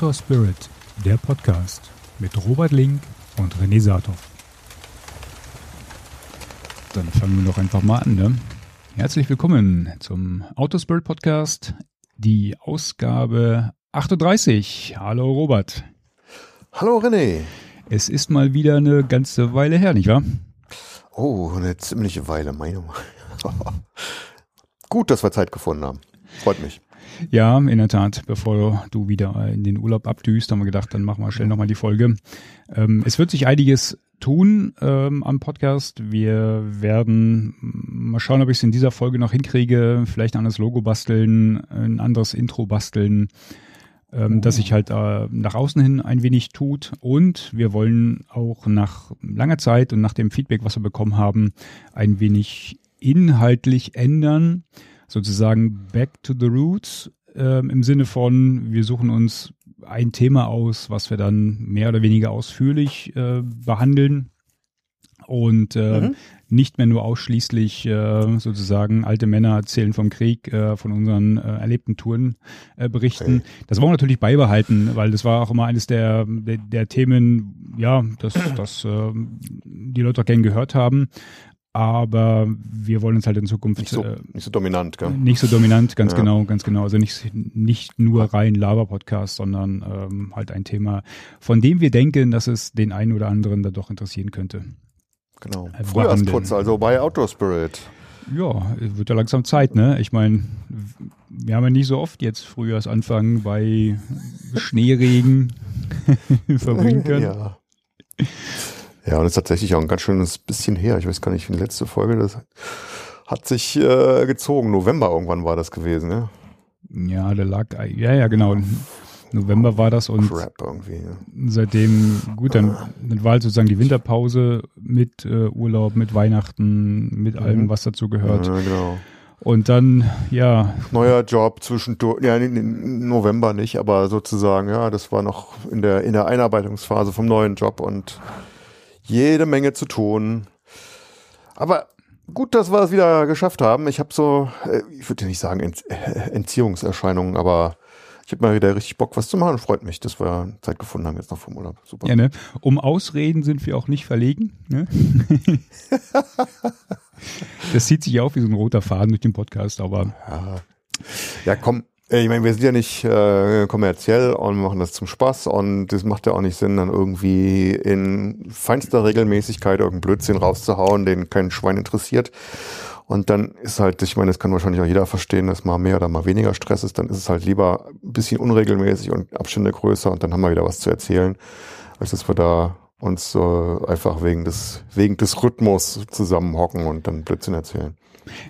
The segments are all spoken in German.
Outdoor Spirit, der Podcast mit Robert Link und René Saathoff. Dann fangen wir doch einfach mal an. Ne? Herzlich willkommen zum Outdoor Spirit Podcast, die Ausgabe 38. Hallo Robert. Hallo René. Es ist mal wieder eine ganze Weile her, nicht wahr? Oh, eine ziemliche Weile, meine Gut, dass wir Zeit gefunden haben. Freut mich. Ja, in der Tat. Bevor du wieder in den Urlaub abdüst, haben wir gedacht, dann machen wir schnell nochmal die Folge. Ähm, es wird sich einiges tun ähm, am Podcast. Wir werden mal schauen, ob ich es in dieser Folge noch hinkriege. Vielleicht ein anderes Logo basteln, ein anderes Intro basteln, ähm, oh. dass sich halt äh, nach außen hin ein wenig tut. Und wir wollen auch nach langer Zeit und nach dem Feedback, was wir bekommen haben, ein wenig inhaltlich ändern sozusagen back to the roots ähm, im Sinne von, wir suchen uns ein Thema aus, was wir dann mehr oder weniger ausführlich äh, behandeln und äh, mhm. nicht mehr nur ausschließlich äh, sozusagen alte Männer erzählen vom Krieg, äh, von unseren äh, erlebten Touren äh, berichten. Okay. Das wollen wir natürlich beibehalten, weil das war auch immer eines der, der, der Themen, ja, das, das äh, die Leute auch gern gehört haben aber wir wollen uns halt in Zukunft nicht so, äh, nicht so dominant, gell? Nicht so dominant, ganz ja. genau, ganz genau. Also nicht nicht nur rein Laber-Podcast, sondern ähm, halt ein Thema, von dem wir denken, dass es den einen oder anderen da doch interessieren könnte. Genau. Äh, Frühjahrsputz, also bei Outdoor Spirit. Ja, wird ja langsam Zeit, ne? Ich meine, wir haben ja nicht so oft jetzt Frühjahrsanfang bei Schneeregen verbringen können. Ja. Ja, und es ist tatsächlich auch ein ganz schönes bisschen her. Ich weiß gar nicht, wie die letzte Folge das hat sich äh, gezogen. November irgendwann war das gewesen, ne? Ja, der lag, ja, ja, genau. November war das und Crap irgendwie, ja. seitdem, gut, dann, dann war halt sozusagen die Winterpause mit äh, Urlaub, mit Weihnachten, mit mhm. allem, was dazu gehört. Ja, genau. Und dann, ja. Neuer Job zwischendurch, ja, in November nicht, aber sozusagen, ja, das war noch in der, in der Einarbeitungsphase vom neuen Job und jede Menge zu tun. Aber gut, dass wir es wieder geschafft haben. Ich habe so, äh, ich würde nicht sagen Ent äh, Entziehungserscheinungen, aber ich habe mal wieder richtig Bock, was zu machen. Freut mich, dass wir Zeit gefunden haben jetzt noch vom Urlaub. Super. Ja, ne? Um Ausreden sind wir auch nicht verlegen. Ne? das zieht sich auch wie so ein roter Faden durch den Podcast, aber. Ja, ja komm, ich meine, wir sind ja nicht äh, kommerziell und machen das zum Spaß und das macht ja auch nicht Sinn, dann irgendwie in feinster Regelmäßigkeit irgendeinen Blödsinn rauszuhauen, den kein Schwein interessiert. Und dann ist halt, ich meine, das kann wahrscheinlich auch jeder verstehen, dass mal mehr oder mal weniger Stress ist, dann ist es halt lieber ein bisschen unregelmäßig und Abstände größer und dann haben wir wieder was zu erzählen, als dass wir da uns äh, einfach wegen des, wegen des Rhythmus zusammenhocken und dann Blödsinn erzählen.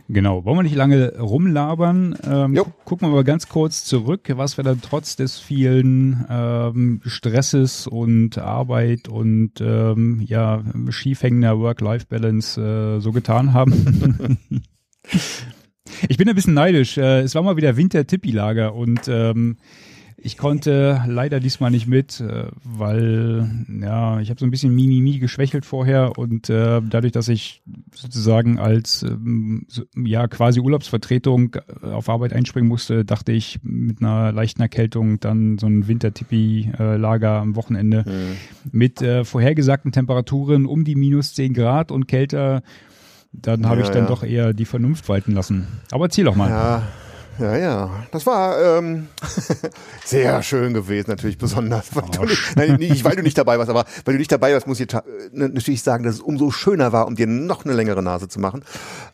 Genau, wollen wir nicht lange rumlabern. Ähm, gucken wir mal ganz kurz zurück, was wir dann trotz des vielen ähm, Stresses und Arbeit und ähm, ja, schiefhängender Work-Life-Balance äh, so getan haben. ich bin ein bisschen neidisch. Äh, es war mal wieder Winter-Tippi-Lager und ähm, ich konnte leider diesmal nicht mit, äh, weil ja, ich habe so ein bisschen Mimimi geschwächelt vorher und äh, dadurch, dass ich sozusagen als ähm, so, ja quasi Urlaubsvertretung äh, auf Arbeit einspringen musste, dachte ich mit einer leichten Erkältung dann so ein Wintertippi-Lager am Wochenende mhm. mit äh, vorhergesagten Temperaturen um die minus 10 Grad und kälter. Dann habe ja, ich dann ja. doch eher die Vernunft walten lassen. Aber erzähl doch mal. Ja. Ja, ja. Das war ähm, sehr schön gewesen, natürlich besonders. Weil, oh, du, nein, nicht, weil du nicht dabei warst, aber weil du nicht dabei warst, muss ich äh, natürlich sagen, dass es umso schöner war, um dir noch eine längere Nase zu machen.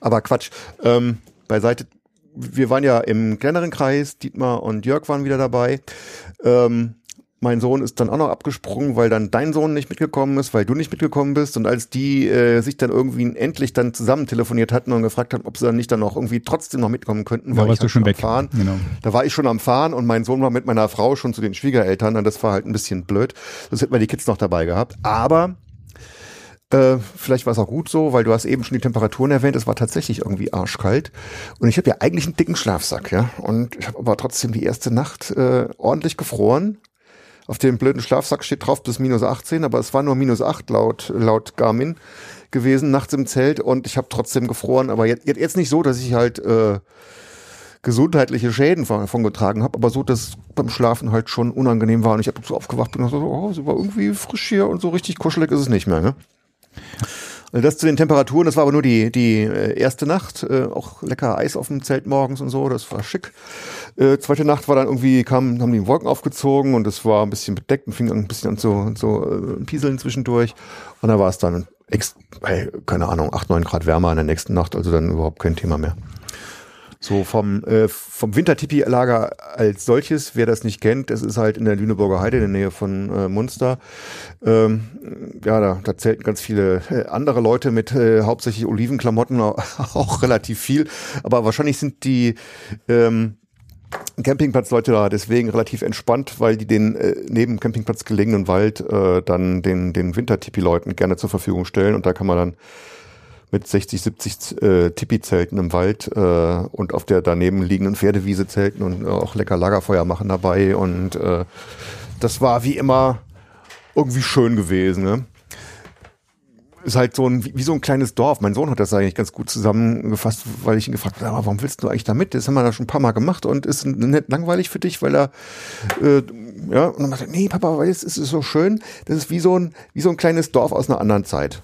Aber Quatsch. Ähm, beiseite, wir waren ja im kleineren Kreis, Dietmar und Jörg waren wieder dabei. Ähm, mein Sohn ist dann auch noch abgesprungen, weil dann dein Sohn nicht mitgekommen ist, weil du nicht mitgekommen bist. Und als die äh, sich dann irgendwie endlich dann zusammen telefoniert hatten und gefragt haben, ob sie dann nicht dann noch irgendwie trotzdem noch mitkommen könnten, da war ich halt schon weg. Fahren. Genau. Da war ich schon am Fahren und mein Sohn war mit meiner Frau schon zu den Schwiegereltern und das war halt ein bisschen blöd. Das hätten wir die Kids noch dabei gehabt. Aber äh, vielleicht war es auch gut so, weil du hast eben schon die Temperaturen erwähnt. Es war tatsächlich irgendwie arschkalt. Und ich habe ja eigentlich einen dicken Schlafsack, ja. Und ich habe aber trotzdem die erste Nacht äh, ordentlich gefroren. Auf dem blöden Schlafsack steht drauf bis minus 18, aber es war nur minus 8 laut, laut Garmin gewesen nachts im Zelt und ich habe trotzdem gefroren. Aber jetzt, jetzt nicht so, dass ich halt äh, gesundheitliche Schäden davon getragen habe, aber so, dass beim Schlafen halt schon unangenehm war und ich habe so aufgewacht bin und so, oh, es war irgendwie frisch hier und so richtig kuschelig ist es nicht mehr. Ne? Das zu den Temperaturen, das war aber nur die, die äh, erste Nacht, äh, auch lecker Eis auf dem Zelt morgens und so, das war schick. Äh, zweite Nacht war dann irgendwie, kam, haben die Wolken aufgezogen und es war ein bisschen bedeckt und fing ein bisschen an zu, zu äh, pieseln zwischendurch. Und da war es dann, ex, hey, keine Ahnung, acht neun Grad wärmer in der nächsten Nacht, also dann überhaupt kein Thema mehr. So vom, äh, vom Wintertipi-Lager als solches, wer das nicht kennt, das ist halt in der Lüneburger Heide in der Nähe von äh, Munster. Ähm, ja, da, da zählten ganz viele äh, andere Leute mit äh, hauptsächlich Olivenklamotten auch relativ viel. Aber wahrscheinlich sind die ähm, Campingplatzleute da deswegen relativ entspannt, weil die den äh, neben Campingplatz gelegenen Wald äh, dann den, den Wintertipi-Leuten gerne zur Verfügung stellen. Und da kann man dann mit 60, 70 äh, Tipi-Zelten im Wald äh, und auf der daneben liegenden Pferdewiese zelten und auch lecker Lagerfeuer machen dabei. Und äh, das war wie immer irgendwie schön gewesen. Ne? Ist halt so ein, wie so ein kleines Dorf. Mein Sohn hat das eigentlich ganz gut zusammengefasst, weil ich ihn gefragt habe, warum willst du eigentlich da mit? Das haben wir da schon ein paar Mal gemacht und ist nicht langweilig für dich, weil er äh, ja, und dann meinte, nee, Papa, weil es ist so schön, das ist wie so ein, wie so ein kleines Dorf aus einer anderen Zeit.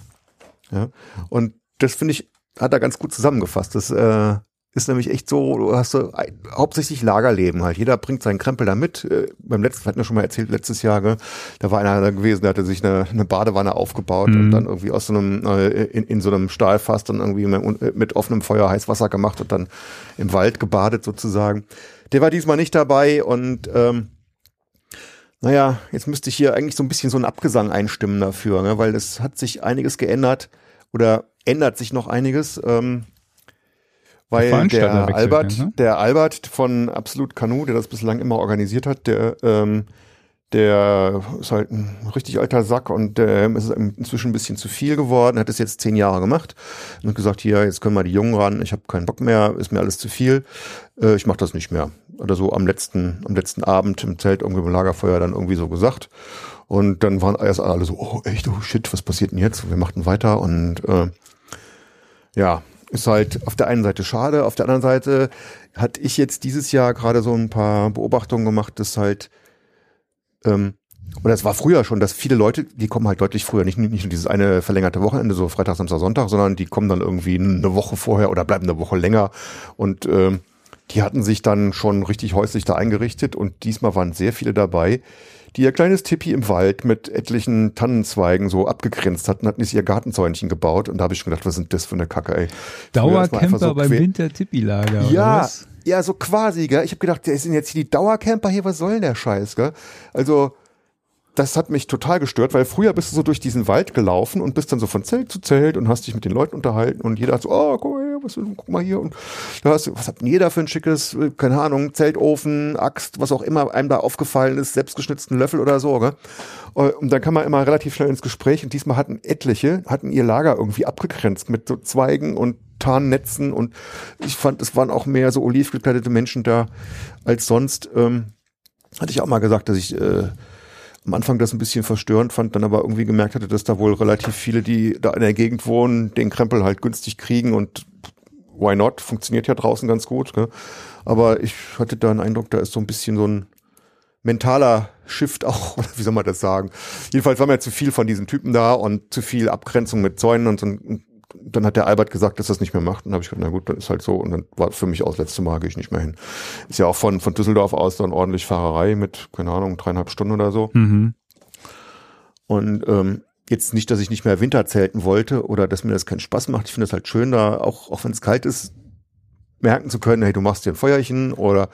Ja. Und das finde ich, hat er ganz gut zusammengefasst. Das äh, ist nämlich echt so, du hast so ein, hauptsächlich Lagerleben halt. Jeder bringt seinen Krempel da mit. Äh, beim letzten, hatten wir schon mal erzählt, letztes Jahr, gell? da war einer da gewesen, der hatte sich eine, eine Badewanne aufgebaut mhm. und dann irgendwie aus so einem, äh, in, in so einem Stahlfass dann irgendwie mit, mit offenem Feuer Heißwasser gemacht und dann im Wald gebadet sozusagen. Der war diesmal nicht dabei und ähm, naja, jetzt müsste ich hier eigentlich so ein bisschen so einen Abgesang einstimmen dafür, ne? weil es hat sich einiges geändert oder ändert sich noch einiges. Ähm, weil der Albert, ne? der Albert von Absolut Kanu, der das bislang immer organisiert hat, der, ähm, der ist halt ein richtig alter Sack und der ist inzwischen ein bisschen zu viel geworden, hat es jetzt zehn Jahre gemacht und gesagt, hier, jetzt können wir die Jungen ran, ich habe keinen Bock mehr, ist mir alles zu viel, äh, ich mache das nicht mehr. Oder so am letzten, am letzten Abend im Zelt irgendwie im Lagerfeuer dann irgendwie so gesagt. Und dann waren erst alle so, oh echt, oh shit, was passiert denn jetzt? Wir machten weiter und äh, ja, ist halt auf der einen Seite schade, auf der anderen Seite hatte ich jetzt dieses Jahr gerade so ein paar Beobachtungen gemacht, dass halt, ähm, oder es war früher schon, dass viele Leute, die kommen halt deutlich früher, nicht, nicht nur dieses eine verlängerte Wochenende, so Freitag, Samstag, Sonntag, sondern die kommen dann irgendwie eine Woche vorher oder bleiben eine Woche länger. Und ähm, die hatten sich dann schon richtig häuslich da eingerichtet und diesmal waren sehr viele dabei, die ihr kleines Tippi im Wald mit etlichen Tannenzweigen so abgegrenzt hatten, hatten sie ihr Gartenzäunchen gebaut und da habe ich schon gedacht, was sind das für eine Kacke, ey. Dauercamper so beim Winter-Tippi-Lager, Ja, ja, so quasi, gell. Ich habe gedacht, der sind jetzt hier die Dauercamper hier, was soll denn der Scheiß, gell? Also, das hat mich total gestört, weil früher bist du so durch diesen Wald gelaufen und bist dann so von Zelt zu Zelt und hast dich mit den Leuten unterhalten und jeder hat so, oh, hier, was, guck mal hier und da hast du, was hat denn jeder für ein schickes, keine Ahnung, Zeltofen, Axt, was auch immer einem da aufgefallen ist, selbstgeschnitzten Löffel oder so, gell? Und dann kann man immer relativ schnell ins Gespräch und diesmal hatten etliche, hatten ihr Lager irgendwie abgegrenzt mit so Zweigen und Tarnnetzen und ich fand, es waren auch mehr so oliv gekleidete Menschen da als sonst. Ähm, hatte ich auch mal gesagt, dass ich äh, am Anfang das ein bisschen verstörend fand, dann aber irgendwie gemerkt hatte, dass da wohl relativ viele, die da in der Gegend wohnen, den Krempel halt günstig kriegen und why not? Funktioniert ja draußen ganz gut. Gell? Aber ich hatte da einen Eindruck, da ist so ein bisschen so ein mentaler Shift auch, wie soll man das sagen? Jedenfalls war mir zu viel von diesen Typen da und zu viel Abgrenzung mit Zäunen und so. Und dann hat der Albert gesagt, dass er das nicht mehr macht. Und dann habe ich gesagt, na gut, dann ist halt so. Und dann war für mich auch das letzte Mal, gehe ich nicht mehr hin. Ist ja auch von, von Düsseldorf aus dann ordentlich Fahrerei mit, keine Ahnung, dreieinhalb Stunden oder so. Mhm. Und ähm, jetzt nicht, dass ich nicht mehr Winterzelten wollte oder dass mir das keinen Spaß macht. Ich finde es halt schön, da auch, auch wenn es kalt ist, merken zu können, hey, du machst dir ein Feuerchen oder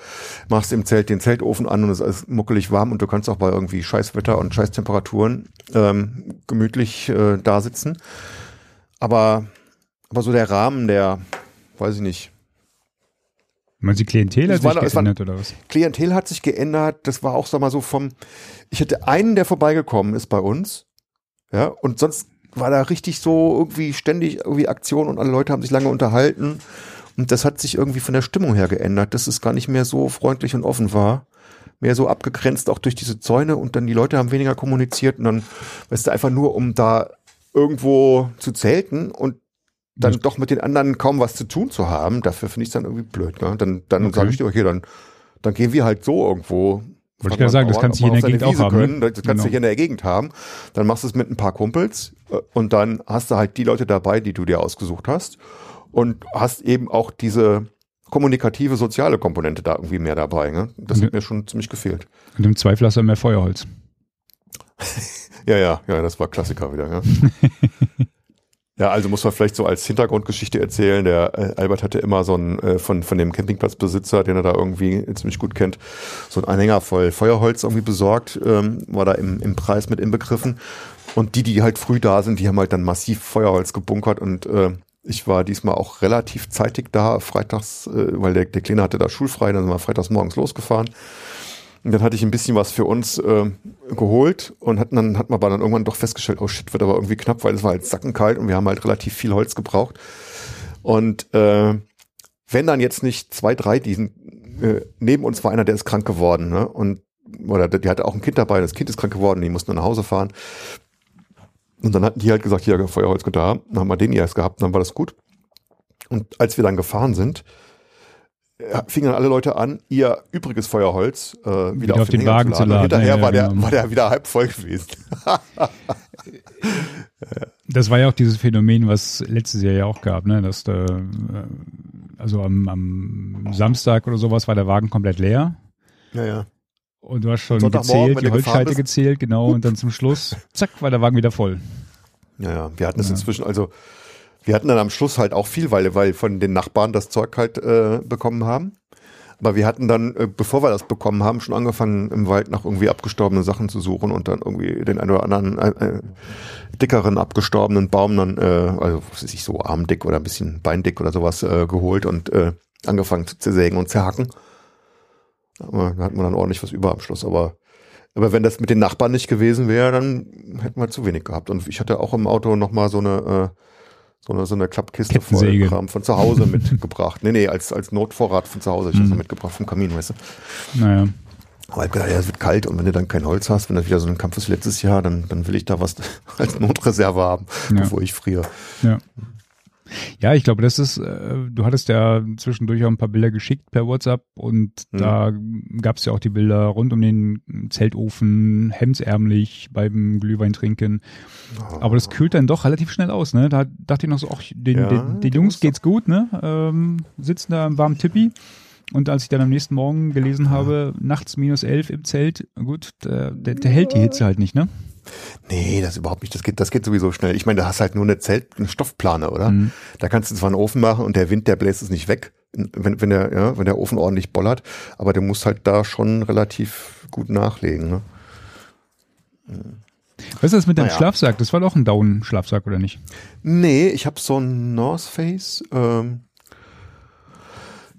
machst im Zelt den Zeltofen an und es ist muckelig warm und du kannst auch bei irgendwie Scheißwetter und Scheißtemperaturen ähm, gemütlich äh, da sitzen. Aber, aber so der Rahmen, der, weiß ich nicht. Man die Klientel hat sich war, geändert oder was? Klientel hat sich geändert. Das war auch, sag mal so vom, ich hatte einen, der vorbeigekommen ist bei uns. Ja, und sonst war da richtig so irgendwie ständig irgendwie Aktion und alle Leute haben sich lange unterhalten. Und das hat sich irgendwie von der Stimmung her geändert, dass es gar nicht mehr so freundlich und offen war. Mehr so abgegrenzt auch durch diese Zäune und dann die Leute haben weniger kommuniziert und dann, weißt du, einfach nur um da irgendwo zu zelten und dann doch mit den anderen kaum was zu tun zu haben, dafür finde ich es dann irgendwie blöd. Ne? Dann, dann okay. sage ich dir, okay, dann, dann gehen wir halt so irgendwo. Wollte ich ja sagen, das kannst du hier in der Gegend auch haben. Können. Das kannst genau. du hier in der Gegend haben. Dann machst du es mit ein paar Kumpels äh, und dann hast du halt die Leute dabei, die du dir ausgesucht hast und hast eben auch diese kommunikative, soziale Komponente da irgendwie mehr dabei. Ne? Das hat mir schon ziemlich gefehlt. Und im Zweifel hast du mehr Feuerholz. ja, ja, ja, das war Klassiker wieder. Ja. Ja, also muss man vielleicht so als Hintergrundgeschichte erzählen. Der äh, Albert hatte immer so ein äh, von von dem Campingplatzbesitzer, den er da irgendwie ziemlich gut kennt, so ein Anhänger voll Feuerholz irgendwie besorgt, ähm, war da im, im Preis mit inbegriffen. Und die, die halt früh da sind, die haben halt dann massiv Feuerholz gebunkert und äh, ich war diesmal auch relativ zeitig da, freitags, äh, weil der, der Kleine hatte da schulfrei, dann sind wir freitags morgens losgefahren. Und dann hatte ich ein bisschen was für uns äh, geholt und hatten dann hat man aber dann irgendwann doch festgestellt, oh shit, wird aber irgendwie knapp, weil es war halt sackenkalt und wir haben halt relativ viel Holz gebraucht. Und äh, wenn dann jetzt nicht zwei, drei diesen äh, neben uns war einer, der ist krank geworden, ne? Und oder die hatte auch ein Kind dabei, das Kind ist krank geworden, die mussten nach Hause fahren. Und dann hatten die halt gesagt, hier, Feuerholz da. Dann haben wir den erst gehabt, dann war das gut. Und als wir dann gefahren sind, fingen dann alle Leute an, ihr übriges Feuerholz äh, wieder, wieder auf, auf den, den Wagen zu laden. Und hinterher ja, war, der, genau. war der wieder halb voll gewesen. das war ja auch dieses Phänomen, was letztes Jahr ja auch gab, ne? Dass da, äh, also am, am Samstag oder sowas war der Wagen komplett leer. Ja, ja. Und du hast schon gezählt, die Holzscheite gezählt, genau, und dann zum Schluss, zack, war der Wagen wieder voll. Ja, ja, wir hatten es ja. inzwischen, also wir hatten dann am Schluss halt auch viel, weil, weil von den Nachbarn das Zeug halt äh, bekommen haben. Aber wir hatten dann, äh, bevor wir das bekommen haben, schon angefangen, im Wald nach irgendwie abgestorbenen Sachen zu suchen und dann irgendwie den einen oder anderen äh, äh dickeren abgestorbenen Baum dann, äh, also was weiß ich, so armdick oder ein bisschen beindick oder sowas äh, geholt und äh, angefangen zu zersägen und zerhacken. Da hat man dann ordentlich was über am Schluss. Aber, aber wenn das mit den Nachbarn nicht gewesen wäre, dann hätten wir zu wenig gehabt. Und ich hatte auch im Auto nochmal so eine, äh, so eine, so eine Klappkiste voll Kram von zu Hause mitgebracht. Nee, nee, als, als Notvorrat von zu Hause. Ich mhm. das mitgebracht vom Kamin, weißt du. Naja. Aber ich gedacht, ja, es wird kalt und wenn du dann kein Holz hast, wenn das wieder so ein Kampf ist wie letztes Jahr, dann, dann will ich da was als Notreserve haben, ja. bevor ich friere. Ja. Ja, ich glaube, das ist, äh, du hattest ja zwischendurch auch ein paar Bilder geschickt per WhatsApp und mhm. da gab es ja auch die Bilder rund um den Zeltofen, hemdsärmlich beim Glühwein trinken. Oh. Aber das kühlt dann doch relativ schnell aus, ne? Da dachte ich noch so, ach, den, ja, den, den Jungs geht's gut, ne? Ähm, sitzen da im warmen Tippi. Und als ich dann am nächsten Morgen gelesen habe, nachts minus elf im Zelt, gut, der, der, der hält die Hitze halt nicht, ne? Nee, das überhaupt nicht. Das geht, das geht sowieso schnell. Ich meine, da hast halt nur eine Zelt, eine Stoffplane, oder? Mhm. Da kannst du zwar einen Ofen machen und der Wind, der bläst es nicht weg, wenn, wenn der, ja, wenn der Ofen ordentlich bollert. Aber du musst halt da schon relativ gut nachlegen, ne? Was ist das mit dem naja. Schlafsack? Das war doch ein Down-Schlafsack, oder nicht? Nee, ich habe so einen North Face. Ähm,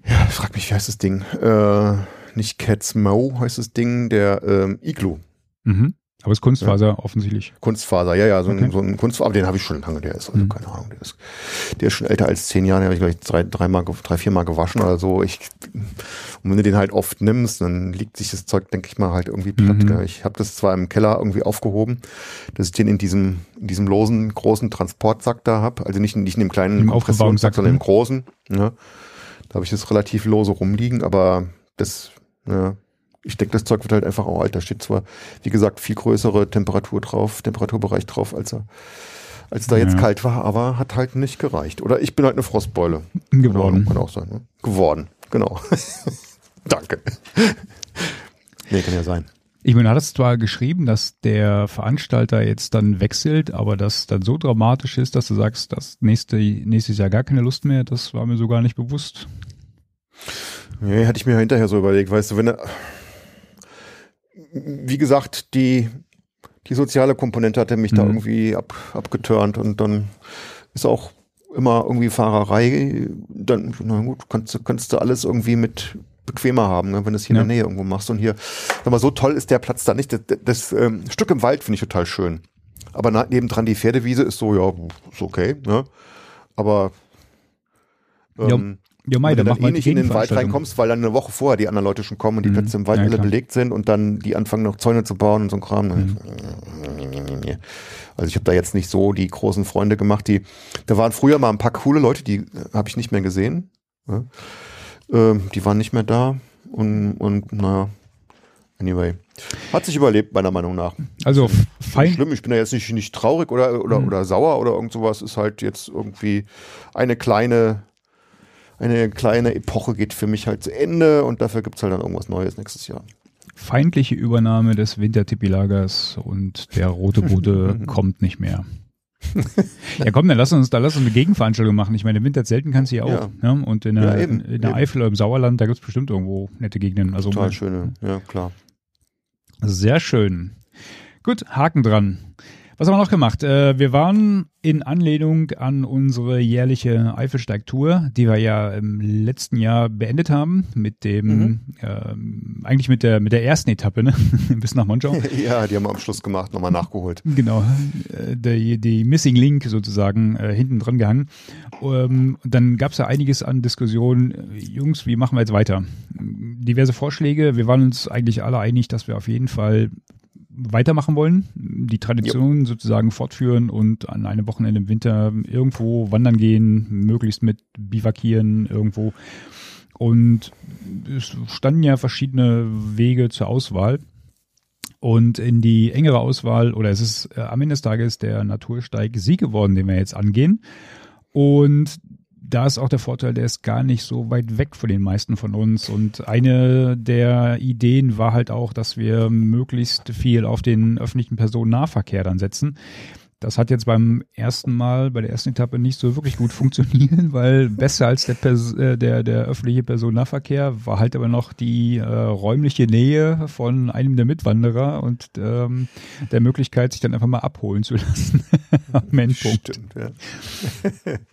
ja, frag mich, wie heißt das Ding? Äh, nicht Cats Mo heißt das Ding, der ähm, Igloo. Mhm. Aber es ist Kunstfaser ja. offensichtlich. Kunstfaser, ja, ja, so okay. ein, so ein Kunstfaser, aber den habe ich schon lange, der ist, also mhm. keine Ahnung, der ist, der ist schon älter als zehn Jahre, den habe ich gleich drei, dreimal, drei, viermal gewaschen oder so. Ich, und wenn du den halt oft nimmst, dann liegt sich das Zeug, denke ich mal, halt irgendwie platt. Mhm. Ich habe das zwar im Keller irgendwie aufgehoben, dass ich den in diesem, in diesem losen, großen Transportsack da habe, also nicht, nicht in dem kleinen Kompressionssack, sondern im mhm. großen. Ne? Da habe ich das relativ lose rumliegen, aber das, ja, ich denke, das Zeug wird halt einfach auch alt. Da steht zwar, wie gesagt, viel größere Temperatur drauf, Temperaturbereich drauf, als er, als da jetzt ja. kalt war, aber hat halt nicht gereicht. Oder ich bin halt eine Frostbeule. Geworden. Kann auch sein, ne? Geworden, genau. Danke. nee, kann ja sein. Ich meine, du hattest zwar geschrieben, dass der Veranstalter jetzt dann wechselt, aber das dann so dramatisch ist, dass du sagst, das nächste, nächstes Jahr gar keine Lust mehr, das war mir so gar nicht bewusst. Nee, hatte ich mir hinterher so überlegt, weißt du, wenn er, wie gesagt, die, die soziale Komponente hatte mich mhm. da irgendwie ab, abgeturnt und dann ist auch immer irgendwie Fahrerei, dann, na gut, kannst, kannst du alles irgendwie mit bequemer haben, ne, wenn du es hier ja. in der Nähe irgendwo machst. Und hier, sag mal, so toll ist der Platz da nicht. Das, das, das ähm, Stück im Wald finde ich total schön. Aber na, nebendran die Pferdewiese ist so, ja, ist okay, ne? Aber ähm, ja, Mai, wenn du dann eh nicht in den Wald reinkommst, weil dann eine Woche vorher die anderen Leute schon kommen und die mhm. Plätze im Wald ja, alle belegt sind und dann die anfangen noch Zäune zu bauen und so ein Kram. Mhm. Nee. Also ich habe da jetzt nicht so die großen Freunde gemacht, die, da waren früher mal ein paar coole Leute, die habe ich nicht mehr gesehen. Ja. Ähm, die waren nicht mehr da und, und naja, anyway. Hat sich überlebt, meiner Meinung nach. Also fein. Schlimm, ich bin da jetzt nicht, nicht traurig oder, oder, mhm. oder sauer oder irgend sowas. Ist halt jetzt irgendwie eine kleine, eine kleine Epoche geht für mich halt zu Ende und dafür gibt's halt dann irgendwas Neues nächstes Jahr. Feindliche Übernahme des Wintertippi-Lagers und der rote Bude kommt nicht mehr. ja komm, dann lass uns, da lass uns eine Gegenveranstaltung machen. Ich meine, im Winter zelten kannst du ja auch. Ja. Ne? Und in der, ja, eben, in der Eifel oder im Sauerland, da gibt's bestimmt irgendwo nette Gegenden. Also Total schöne, ja klar. Sehr schön. Gut, Haken dran. Was haben wir noch gemacht? Äh, wir waren in Anlehnung an unsere jährliche Eifelsteig-Tour, die wir ja im letzten Jahr beendet haben, mit dem, mhm. ähm, eigentlich mit der, mit der ersten Etappe, ne? bis nach Monschau. ja, die haben wir am Schluss gemacht, nochmal nachgeholt. Genau, äh, die, die Missing Link sozusagen äh, hinten dran gehangen. Ähm, dann gab es ja einiges an Diskussionen. Jungs, wie machen wir jetzt weiter? Diverse Vorschläge. Wir waren uns eigentlich alle einig, dass wir auf jeden Fall weitermachen wollen, die Tradition ja. sozusagen fortführen und an einem Wochenende im Winter irgendwo wandern gehen, möglichst mit Bivakieren irgendwo. Und es standen ja verschiedene Wege zur Auswahl. Und in die engere Auswahl, oder es ist äh, am Ende des Tages der Natursteig Sieg geworden, den wir jetzt angehen. Und da ist auch der Vorteil, der ist gar nicht so weit weg von den meisten von uns. Und eine der Ideen war halt auch, dass wir möglichst viel auf den öffentlichen Personennahverkehr dann setzen. Das hat jetzt beim ersten Mal, bei der ersten Etappe nicht so wirklich gut funktioniert, weil besser als der, Pers äh, der, der öffentliche Personennahverkehr war halt aber noch die äh, räumliche Nähe von einem der Mitwanderer und ähm, der Möglichkeit, sich dann einfach mal abholen zu lassen am Endpunkt. Stimmt, ja.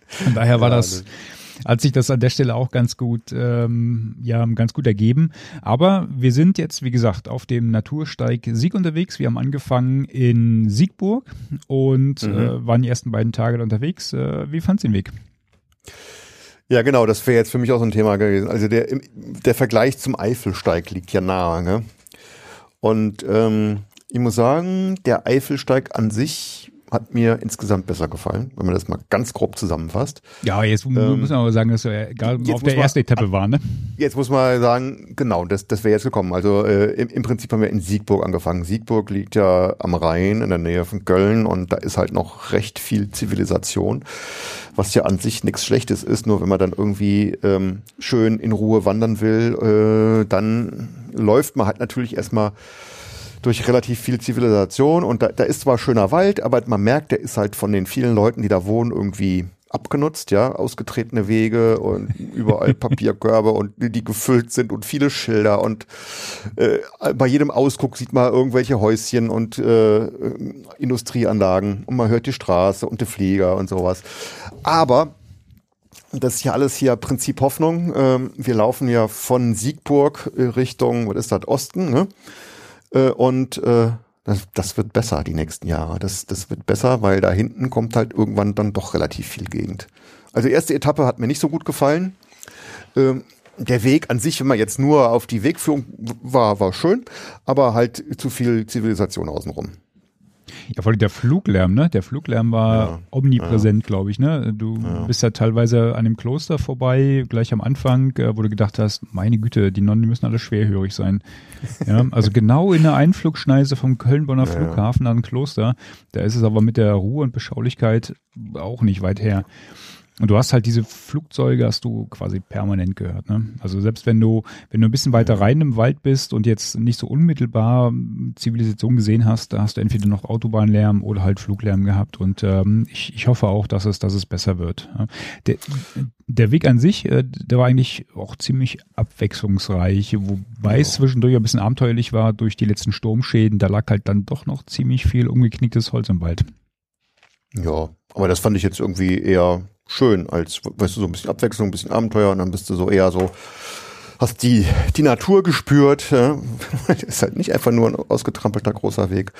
Von daher war ja, das hat sich das an der Stelle auch ganz gut, ähm, ja, ganz gut ergeben. Aber wir sind jetzt, wie gesagt, auf dem Natursteig Sieg unterwegs. Wir haben angefangen in Siegburg und mhm. äh, waren die ersten beiden Tage unterwegs. Äh, wie fand's den Weg? Ja, genau, das wäre jetzt für mich auch so ein Thema gewesen. Also der, der Vergleich zum Eifelsteig liegt ja nahe. Ne? Und ähm, ich muss sagen, der Eifelsteig an sich hat mir insgesamt besser gefallen, wenn man das mal ganz grob zusammenfasst. Ja, jetzt ähm, muss man aber sagen, dass er egal auf der ersten Etappe war, ne? Jetzt muss man sagen, genau, das, das wäre jetzt gekommen. Also äh, im, im Prinzip haben wir in Siegburg angefangen. Siegburg liegt ja am Rhein in der Nähe von Köln und da ist halt noch recht viel Zivilisation, was ja an sich nichts Schlechtes ist, nur wenn man dann irgendwie ähm, schön in Ruhe wandern will, äh, dann läuft man halt natürlich erstmal durch relativ viel Zivilisation und da, da ist zwar schöner Wald, aber man merkt, der ist halt von den vielen Leuten, die da wohnen, irgendwie abgenutzt, ja, ausgetretene Wege und überall Papierkörbe und die gefüllt sind und viele Schilder und äh, bei jedem Ausguck sieht man irgendwelche Häuschen und äh, Industrieanlagen und man hört die Straße und die Flieger und sowas. Aber das ist ja alles hier Prinzip Hoffnung. Ähm, wir laufen ja von Siegburg Richtung, was ist das, Osten, ne? Äh, und äh, das, das wird besser die nächsten Jahre. Das, das wird besser, weil da hinten kommt halt irgendwann dann doch relativ viel Gegend. Also erste Etappe hat mir nicht so gut gefallen. Ähm, der Weg an sich, wenn man jetzt nur auf die Wegführung war, war schön, aber halt zu viel Zivilisation außenrum. Ja, vor allem der Fluglärm, ne? Der Fluglärm war ja, omnipräsent, ja. glaube ich, ne? Du ja. bist ja teilweise an dem Kloster vorbei, gleich am Anfang, äh, wo du gedacht hast, meine Güte, die Nonnen müssen alle schwerhörig sein. Ja, also genau in der Einflugschneise vom Köln-Bonner Flughafen an Kloster, da ist es aber mit der Ruhe und Beschaulichkeit auch nicht weit her. Und du hast halt diese Flugzeuge, hast du quasi permanent gehört. Ne? Also selbst wenn du, wenn du ein bisschen weiter rein im Wald bist und jetzt nicht so unmittelbar Zivilisation gesehen hast, da hast du entweder noch Autobahnlärm oder halt Fluglärm gehabt. Und ähm, ich, ich hoffe auch, dass es, dass es besser wird. Der, der Weg an sich, äh, der war eigentlich auch ziemlich abwechslungsreich, wobei ja. es zwischendurch ein bisschen abenteuerlich war durch die letzten Sturmschäden. Da lag halt dann doch noch ziemlich viel umgeknicktes Holz im Wald. Ja, aber das fand ich jetzt irgendwie eher schön, als, weißt du, so ein bisschen Abwechslung, ein bisschen Abenteuer und dann bist du so eher so, hast die, die Natur gespürt. Ja? ist halt nicht einfach nur ein ausgetrampelter großer Weg.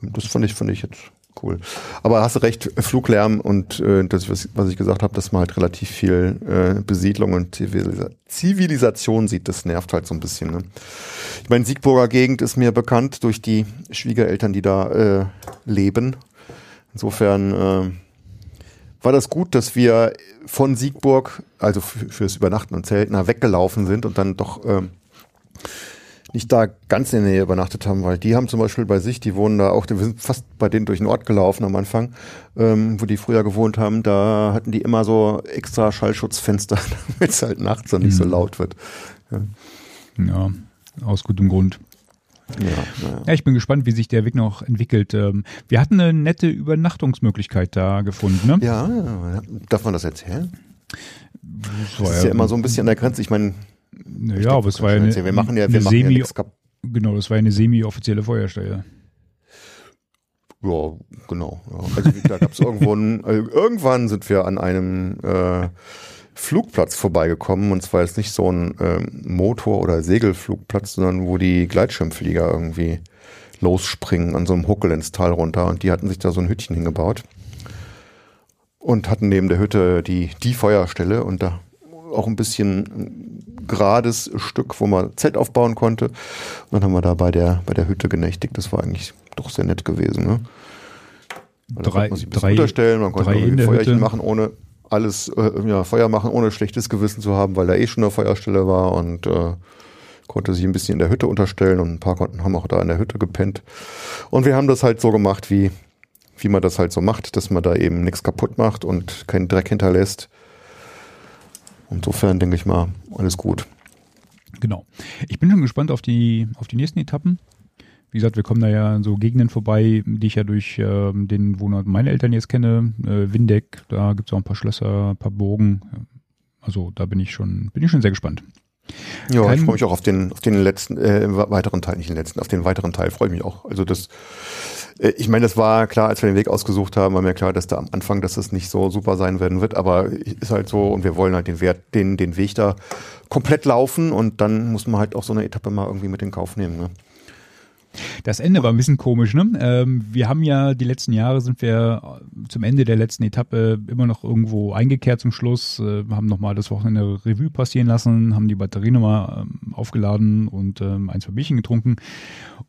Das fand ich, fand ich jetzt cool. Aber hast du recht, Fluglärm und äh, das, was, ich gesagt habe, dass man halt relativ viel äh, Besiedlung und Zivilisa Zivilisation sieht, das nervt halt so ein bisschen. Ne? Ich meine, Siegburger Gegend ist mir bekannt durch die Schwiegereltern, die da äh, leben. Insofern äh, war das gut, dass wir von Siegburg, also fürs Übernachten und Zelten, weggelaufen sind und dann doch äh, nicht da ganz in der Nähe übernachtet haben, weil die haben zum Beispiel bei sich, die wohnen da auch, wir sind fast bei denen durch den Ort gelaufen am Anfang, ähm, wo die früher gewohnt haben, da hatten die immer so extra Schallschutzfenster, damit es halt nachts dann nicht mhm. so laut wird. Ja. ja, aus gutem Grund. Ja, ja. ja, ich bin gespannt, wie sich der Weg noch entwickelt. Ähm, wir hatten eine nette Übernachtungsmöglichkeit da gefunden, ne? Ja, darf man das erzählen? Das, ist ja immer so ein bisschen an der Grenze. Ich meine, naja, aber es war ja eine, wir machen ja, wir machen Semi, ja Genau, das war eine semi-offizielle Feuerstelle. Ja, genau. Ja. Also da gab es irgendwo ein, also irgendwann sind wir an einem äh, Flugplatz vorbeigekommen und zwar jetzt nicht so ein ähm, Motor- oder Segelflugplatz, sondern wo die Gleitschirmflieger irgendwie losspringen an so einem Huckel ins Tal runter und die hatten sich da so ein Hütchen hingebaut und hatten neben der Hütte die, die Feuerstelle und da auch ein bisschen gerades Stück, wo man Zelt aufbauen konnte. Und dann haben wir da bei der, bei der Hütte genächtigt. Das war eigentlich doch sehr nett gewesen. Ne? drei, man sich drei, unterstellen, man konnte ein Feuerchen Hütte. machen, ohne alles, äh, ja, Feuer machen, ohne schlechtes Gewissen zu haben, weil da eh schon eine Feuerstelle war und äh, konnte sich ein bisschen in der Hütte unterstellen und ein paar konnten, haben auch da in der Hütte gepennt. Und wir haben das halt so gemacht, wie, wie man das halt so macht, dass man da eben nichts kaputt macht und keinen Dreck hinterlässt. Insofern denke ich mal, alles gut. Genau. Ich bin schon gespannt auf die, auf die nächsten Etappen. Wie gesagt, wir kommen da ja so Gegenden vorbei, die ich ja durch äh, den Wohnort meiner Eltern jetzt kenne. Äh, Windeck, da gibt es auch ein paar Schlösser, ein paar Burgen. Also da bin ich schon, bin ich schon sehr gespannt. Ja, Kein, ich freue mich auch auf den, auf den letzten, äh, weiteren Teil, nicht den letzten, auf den weiteren Teil freue ich mich auch. Also das, äh, ich meine, das war klar, als wir den Weg ausgesucht haben, war mir klar, dass da am Anfang, dass das nicht so super sein werden wird, aber ist halt so und wir wollen halt den Wert, den, den Weg da komplett laufen und dann muss man halt auch so eine Etappe mal irgendwie mit in Kauf nehmen. Ne? Das Ende war ein bisschen komisch, ne? Ähm, wir haben ja die letzten Jahre sind wir zum Ende der letzten Etappe immer noch irgendwo eingekehrt zum Schluss, äh, haben nochmal das Wochenende Revue passieren lassen, haben die Batterie nochmal ähm, aufgeladen und ähm, ein, zwei Bierchen getrunken.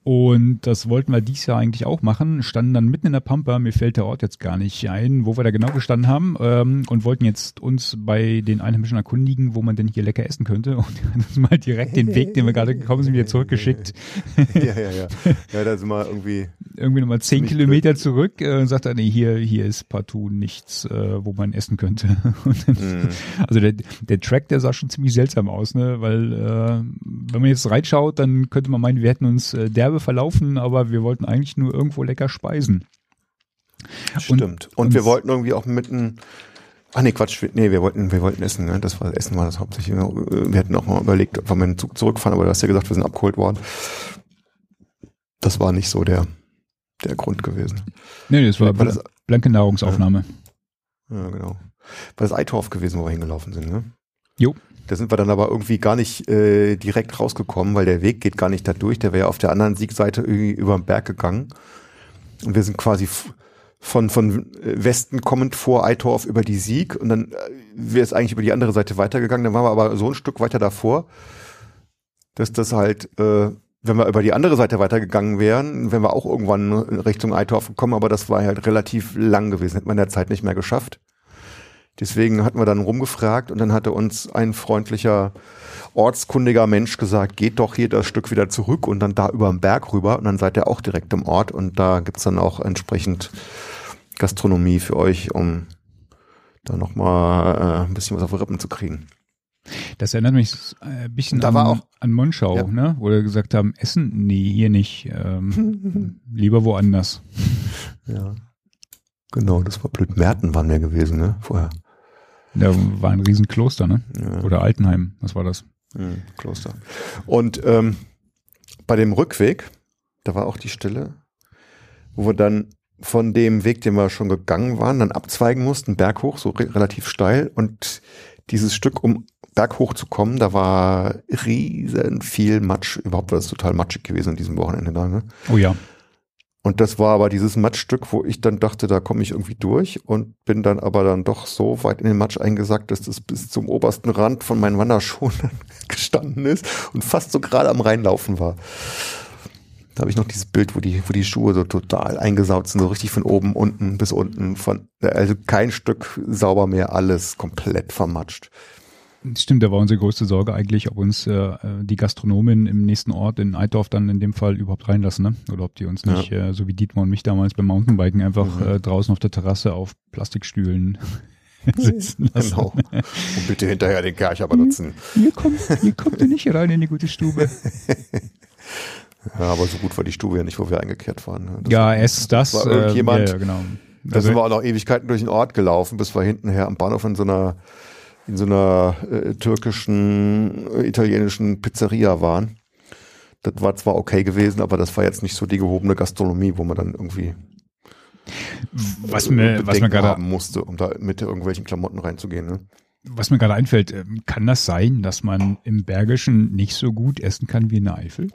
Und das wollten wir dies Jahr eigentlich auch machen, standen dann mitten in der Pampa, mir fällt der Ort jetzt gar nicht ein, wo wir da genau gestanden haben ähm, und wollten jetzt uns bei den Einheimischen erkundigen, wo man denn hier lecker essen könnte und uns mal direkt den Weg, den wir gerade gekommen sind, wieder zurückgeschickt. ja, ja, ja. Ja, da sind wir irgendwie. Irgendwie nochmal zehn Kilometer blöd. zurück äh, und sagt er, nee, hier, hier ist partout nichts, äh, wo man essen könnte. Dann, mm. Also der, der Track, der sah schon ziemlich seltsam aus, ne? Weil äh, wenn man jetzt reinschaut, dann könnte man meinen, wir hätten uns äh, derbe verlaufen, aber wir wollten eigentlich nur irgendwo lecker speisen. Stimmt. Und, und wir wollten irgendwie auch mitten Ach nee, Quatsch, nee, wir wollten, wir wollten essen, ne? Das war Essen war das hauptsächlich. Wir hätten auch mal überlegt, ob wir mit dem Zug zurückfahren, aber du hast ja gesagt, wir sind abgeholt worden das war nicht so der, der Grund gewesen. Nee, das war, war das, blanke Nahrungsaufnahme. Ja, ja, genau. War das Eitorf gewesen, wo wir hingelaufen sind, ne? Jo. Da sind wir dann aber irgendwie gar nicht äh, direkt rausgekommen, weil der Weg geht gar nicht da durch. Der wäre ja auf der anderen Siegseite irgendwie über den Berg gegangen. Und wir sind quasi von, von Westen kommend vor Eitorf über die Sieg und dann äh, wäre es eigentlich über die andere Seite weitergegangen. Dann waren wir aber so ein Stück weiter davor, dass das halt äh, wenn wir über die andere Seite weitergegangen wären, wären wir auch irgendwann Richtung Eitorf gekommen, aber das war halt relativ lang gewesen, hätte man in der Zeit nicht mehr geschafft. Deswegen hatten wir dann rumgefragt und dann hatte uns ein freundlicher, ortskundiger Mensch gesagt, geht doch hier das Stück wieder zurück und dann da über den Berg rüber und dann seid ihr auch direkt im Ort und da gibt's dann auch entsprechend Gastronomie für euch, um da nochmal äh, ein bisschen was auf die Rippen zu kriegen. Das erinnert mich äh, ein bisschen da an, auch, an Monschau, ja. ne? wo wir gesagt haben, Essen, nee, hier nicht. Ähm, lieber woanders. Ja. Genau, das war blöd. Merten waren wir gewesen, ne? Vorher. Da war ein Riesenkloster, ne? Ja. Oder Altenheim, was war das? Mhm, Kloster. Und ähm, bei dem Rückweg, da war auch die Stelle, wo wir dann von dem Weg, den wir schon gegangen waren, dann abzweigen mussten, Berg hoch, so re relativ steil. Und dieses Stück, um Berg hochzukommen, da war riesen viel Matsch. Überhaupt war das total matschig gewesen an diesem Wochenende da. Ne? Oh ja. Und das war aber dieses Matschstück, wo ich dann dachte, da komme ich irgendwie durch und bin dann aber dann doch so weit in den Matsch eingesackt, dass das bis zum obersten Rand von meinen Wanderschuhen gestanden ist und fast so gerade am Reinlaufen war. Da habe ich noch dieses Bild, wo die, wo die Schuhe so total eingesaut sind, so richtig von oben, unten bis unten, von, also kein Stück sauber mehr, alles komplett vermatscht. Stimmt, da war unsere größte Sorge eigentlich, ob uns äh, die Gastronomen im nächsten Ort in Eitorf dann in dem Fall überhaupt reinlassen, ne? Oder ob die uns nicht, ja. äh, so wie Dietmar und mich damals beim Mountainbiken, einfach mhm. äh, draußen auf der Terrasse auf Plastikstühlen sitzen lassen. Genau. Und bitte hinterher den Kercher benutzen. Hier kommt, hier kommt ihr nicht rein in die gute Stube. ja, aber so gut war die Stube ja nicht, wo wir eingekehrt waren. Ne? Das ja, es das. War irgendjemand, äh, ja, genau. Da also, sind wir auch noch Ewigkeiten durch den Ort gelaufen, bis wir hintenher am Bahnhof in so einer in so einer äh, türkischen, äh, italienischen Pizzeria waren. Das war zwar okay gewesen, aber das war jetzt nicht so die gehobene Gastronomie, wo man dann irgendwie was mir, was mir gerade haben musste, um da mit irgendwelchen Klamotten reinzugehen. Ne? Was mir gerade einfällt, ähm, kann das sein, dass man im Bergischen nicht so gut essen kann wie in der Eifel?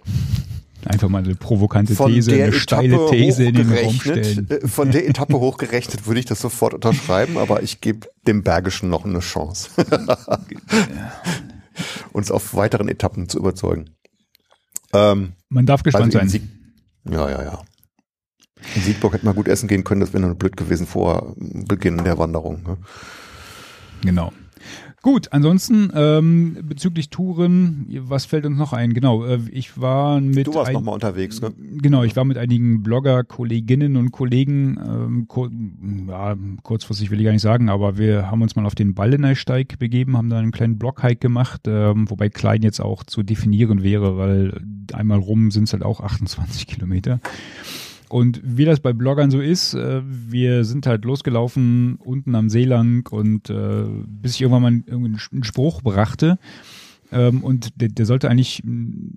Einfach mal eine provokante von These, eine steile These in den Raum stellen. Von der Etappe hochgerechnet würde ich das sofort unterschreiben, aber ich gebe dem Bergischen noch eine Chance. Uns auf weiteren Etappen zu überzeugen. Ähm, Man darf gespannt also sein. ja, ja, ja. In Siegburg hätte man gut essen gehen können, das wäre nur blöd gewesen vor Beginn der Wanderung. Ne? Genau. Gut, ansonsten ähm, bezüglich Touren, was fällt uns noch ein? Genau, äh, ich war mit Du warst nochmal unterwegs, ne? Genau, ich war mit einigen Blogger, Kolleginnen und Kollegen, ähm, kur ja, kurzfristig will ich gar nicht sagen, aber wir haben uns mal auf den Balleneysteig begeben, haben da einen kleinen Blockhike gemacht, ähm, wobei klein jetzt auch zu definieren wäre, weil einmal rum sind es halt auch 28 Kilometer. Und wie das bei Bloggern so ist, äh, wir sind halt losgelaufen unten am See lang und äh, bis ich irgendwann mal einen, einen Spruch brachte. Ähm, und der, der sollte eigentlich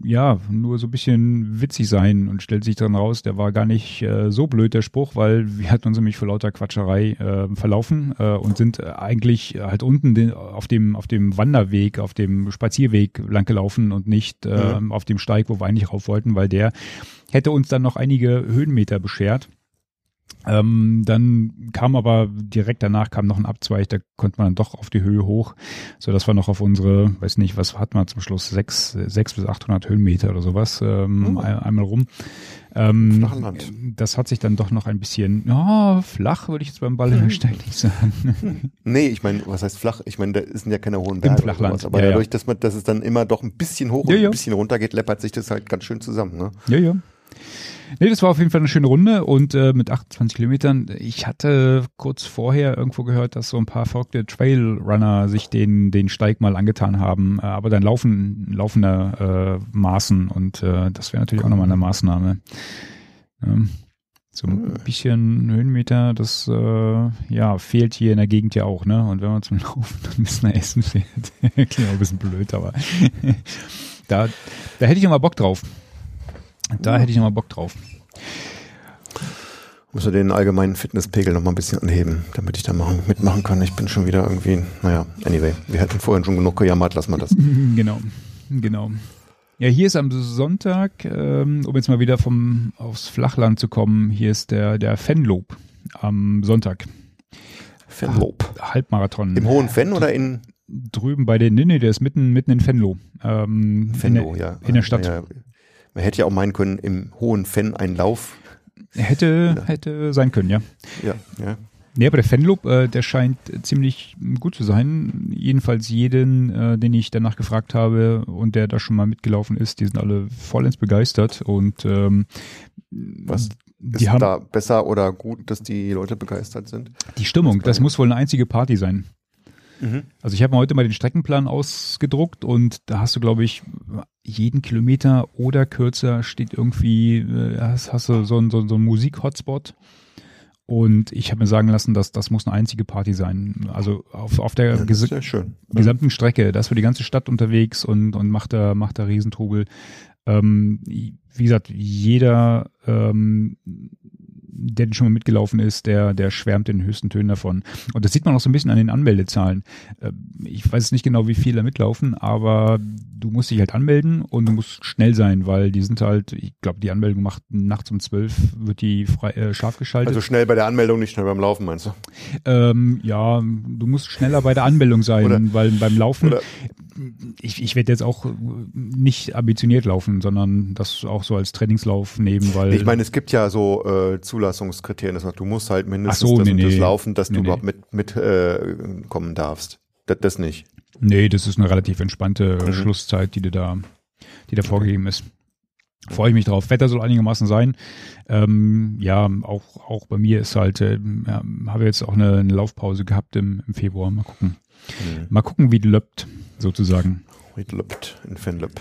ja nur so ein bisschen witzig sein und stellt sich dann raus, der war gar nicht äh, so blöd, der Spruch, weil wir hatten uns nämlich vor lauter Quatscherei äh, verlaufen äh, und sind eigentlich halt unten den, auf dem auf dem Wanderweg, auf dem Spazierweg lang gelaufen und nicht äh, mhm. auf dem Steig, wo wir eigentlich rauf wollten, weil der hätte uns dann noch einige Höhenmeter beschert. Ähm, dann kam aber direkt danach kam noch ein Abzweig, da konnte man dann doch auf die Höhe hoch, so dass wir noch auf unsere, weiß nicht, was hat man zum Schluss, sechs, sechs bis 800 Höhenmeter oder sowas ähm, oh. einmal rum. Ähm, das hat sich dann doch noch ein bisschen, oh, flach würde ich jetzt beim Ball in der Stein nicht sagen. nee, ich meine, was heißt flach? Ich meine, da sind ja keine hohen Berge. Im Flachland. Sowas, aber ja, dadurch, dass man, dass es dann immer doch ein bisschen hoch ja, und ein bisschen runter geht, läppert sich das halt ganz schön zusammen. Ne? Ja, ja. Nee, das war auf jeden Fall eine schöne Runde und äh, mit 28 Kilometern. Ich hatte kurz vorher irgendwo gehört, dass so ein paar verrückte Trailrunner sich den, den Steig mal angetan haben, äh, aber dann laufen, laufender äh, Maßen und äh, das wäre natürlich auch nochmal eine Maßnahme. Ähm, so ein bisschen Höhenmeter, das äh, ja fehlt hier in der Gegend ja auch, ne? Und wenn man zum Laufen ein bisschen essen fährt, klingt auch ein bisschen blöd, aber da, da hätte ich immer Bock drauf. Da ja. hätte ich nochmal Bock drauf. Muss er den allgemeinen Fitnesspegel noch mal ein bisschen anheben, damit ich da machen, mitmachen kann. Ich bin schon wieder irgendwie, naja, anyway, wir hatten vorhin schon genug gejammert, lass mal das. Genau, genau. Ja, hier ist am Sonntag, ähm, um jetzt mal wieder vom aufs Flachland zu kommen, hier ist der, der Fenlob am Sonntag. Fenlob. Halbmarathon. Im Hohen Fenn oder in? Drüben bei den, nee, nee, der ist mitten, mitten in Fenlo. Ähm, Fenlo, in der, ja. In der Stadt. Ja, man hätte ja auch meinen können, im hohen Fenn ein Lauf. Hätte, ja. hätte sein können, ja. Ja, ja. Nee, aber der Fanlob, äh, der scheint ziemlich gut zu sein. Jedenfalls jeden, äh, den ich danach gefragt habe und der da schon mal mitgelaufen ist, die sind alle vollends begeistert und ähm, was ist haben, da besser oder gut, dass die Leute begeistert sind? Die Stimmung, das, das muss wohl eine einzige Party sein. Mhm. Also ich habe mir heute mal den Streckenplan ausgedruckt und da hast du, glaube ich, jeden Kilometer oder kürzer steht irgendwie, äh, hast, hast du so, so, so einen Musik-Hotspot. Und ich habe mir sagen lassen, dass das muss eine einzige Party sein. Also auf, auf der ja, ges gesamten Strecke, da ist für die ganze Stadt unterwegs und, und macht da, macht da Riesentrubel. Ähm, wie gesagt, jeder ähm, der schon mal mitgelaufen ist, der, der schwärmt in den höchsten Tönen davon. Und das sieht man auch so ein bisschen an den Anmeldezahlen. Äh, ich weiß nicht genau, wie viele da mitlaufen, aber du musst dich halt anmelden und du musst schnell sein, weil die sind halt, ich glaube, die Anmeldung macht nachts um zwölf, wird die frei, äh, scharf geschaltet. Also schnell bei der Anmeldung, nicht schnell beim Laufen, meinst du? Ähm, ja, du musst schneller bei der Anmeldung sein, Oder- weil beim Laufen, ich, ich werde jetzt auch nicht ambitioniert laufen, sondern das auch so als Trainingslauf nehmen, weil Ich meine, es gibt ja so äh, Zulassungskriterien, das heißt, du musst halt mindestens so, das, nee, und das nee. laufen, dass Nee, du nee. überhaupt mit, mit äh, kommen darfst. Das, das nicht. nee, das ist eine relativ entspannte Mhm. Schlusszeit, die dir da, die da vorgegeben ist. Freue ich mich drauf. Wetter soll einigermaßen sein. Ähm, ja, auch, auch bei mir ist halt, äh, ja, habe jetzt auch eine, eine Laufpause gehabt im, im Februar. Mal gucken. Mhm. Mal gucken, wie löppt, sozusagen. Riedlöpt in Fenlöp.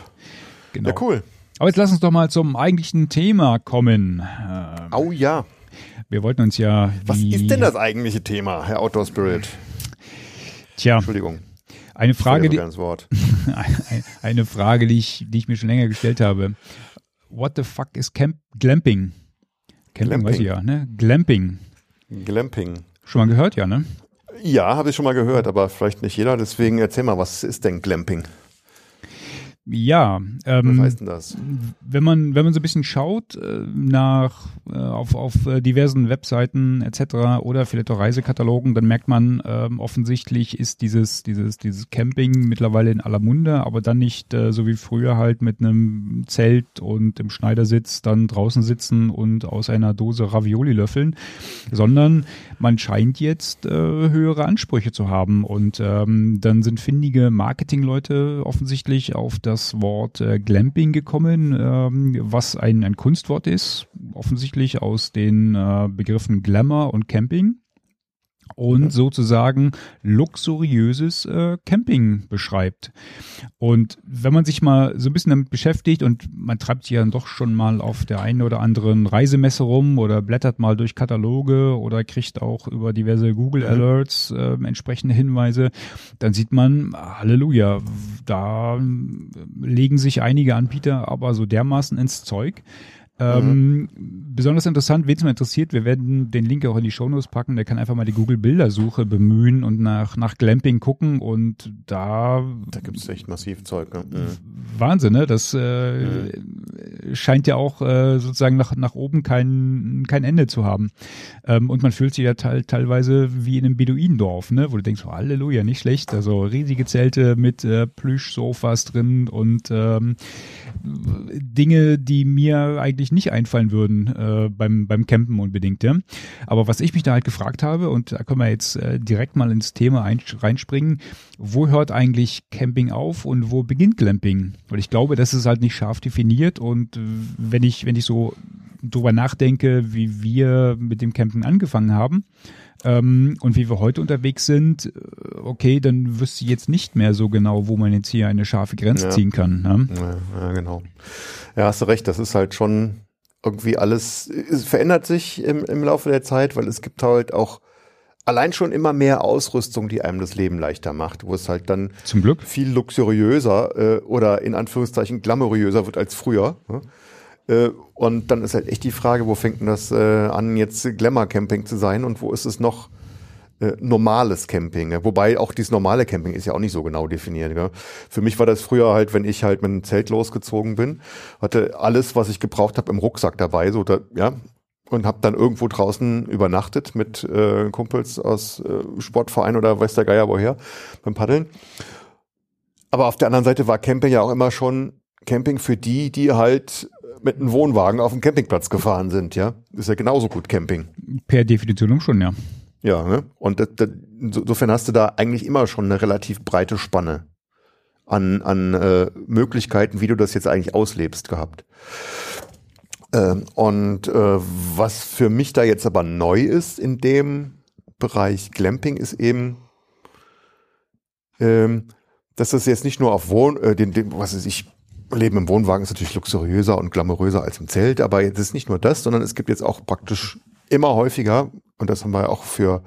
Genau. Ja, cool. Aber jetzt lass uns doch mal zum eigentlichen Thema kommen. Äh, Au ja. Wir wollten uns ja. Was ist denn das eigentliche Thema, Herr Outdoor Spirit? Tja, Entschuldigung. eine Frage, die, eine Frage, die ich, die ich mir schon länger gestellt habe. What the fuck is Camp Glamping? Camping Glamping. weiß ich ja, ne? Glamping. Glamping. Schon mal gehört, ja, ne? Ja, habe ich schon mal gehört, aber vielleicht nicht jeder. Deswegen erzähl mal, was ist denn Glamping? Ja, Was ähm, heißt denn das? wenn man wenn man so ein bisschen schaut äh, nach äh, auf auf äh, diversen Webseiten etc. oder vielleicht auch Reisekatalogen, dann merkt man ähm, offensichtlich ist dieses dieses dieses Camping mittlerweile in aller Munde, aber dann nicht äh, so wie früher halt mit einem Zelt und im Schneidersitz dann draußen sitzen und aus einer Dose Ravioli löffeln, sondern man scheint jetzt äh, höhere Ansprüche zu haben und ähm, dann sind findige Marketingleute offensichtlich auf das Wort äh, Glamping gekommen, ähm, was ein, ein Kunstwort ist, offensichtlich aus den äh, Begriffen Glamour und Camping und sozusagen luxuriöses äh, Camping beschreibt. Und wenn man sich mal so ein bisschen damit beschäftigt und man treibt sich ja doch schon mal auf der einen oder anderen Reisemesse rum oder blättert mal durch Kataloge oder kriegt auch über diverse Google Alerts äh, entsprechende Hinweise, dann sieht man, Halleluja, da legen sich einige Anbieter aber so dermaßen ins Zeug. Ähm, Besonders interessant, wen es mal interessiert, wir werden den Link auch in die Shownotes packen, der kann einfach mal die Google-Bildersuche bemühen und nach, nach Glamping gucken und da Da gibt es echt massiv Zeug. Ne? Mhm. Wahnsinn, ne? Das äh, scheint ja auch äh, sozusagen nach, nach oben kein, kein Ende zu haben. Ähm, und man fühlt sich ja teil, teilweise wie in einem Beduinendorf, ne? Wo du denkst, oh, Halleluja, nicht schlecht. Also riesige Zelte mit äh, Plüschsofas drin und ähm, Dinge, die mir eigentlich nicht einfallen würden äh, beim, beim Campen unbedingt. Ja? Aber was ich mich da halt gefragt habe, und da können wir jetzt äh, direkt mal ins Thema ein, reinspringen, wo hört eigentlich Camping auf und wo beginnt Glamping? Weil ich glaube, das ist halt nicht scharf definiert und äh, wenn ich, wenn ich so drüber nachdenke, wie wir mit dem Camping angefangen haben, ähm, und wie wir heute unterwegs sind, äh, okay, dann wüsste ich jetzt nicht mehr so genau, wo man jetzt hier eine scharfe Grenze Ja. ziehen kann. Ne? Ja, ja, genau. Ja, hast du recht, das ist halt schon irgendwie alles, es verändert sich im, im Laufe der Zeit, weil es gibt halt auch allein schon immer mehr Ausrüstung, die einem das Leben leichter macht, wo es halt dann viel luxuriöser äh, oder in Anführungszeichen glamouröser wird als früher. Ne? Äh, und dann ist halt echt die Frage, wo fängt denn das äh, an, jetzt Glamour-Camping zu sein und wo ist es noch äh, normales Camping? Wobei auch dieses normale Camping ist ja auch nicht so genau definiert. Ja? Für mich war das früher halt, wenn ich halt mit einem Zelt losgezogen bin, hatte alles, was ich gebraucht habe, im Rucksack dabei, so da, ja, und habe dann irgendwo draußen übernachtet mit äh, Kumpels aus äh, Sportverein oder weiß der Geier woher beim Paddeln. Aber auf der anderen Seite war Camping ja auch immer schon Camping für die, die halt mit einem Wohnwagen auf dem Campingplatz gefahren sind, ja. Ist ja genauso gut Camping. Per Definition schon, ja. Ja, ne? Und das, das, insofern hast du da eigentlich immer schon eine relativ breite Spanne an, an äh, Möglichkeiten, wie du das jetzt eigentlich auslebst gehabt. Ähm, und äh, was für mich da jetzt aber neu ist in dem Bereich Glamping, ist eben, ähm, dass das jetzt nicht nur auf Wohn, äh, den, den, was weiß ich, Leben im Wohnwagen ist natürlich luxuriöser und glamouröser als im Zelt, aber es ist nicht nur das, sondern es gibt jetzt auch praktisch immer häufiger, und das haben wir auch für,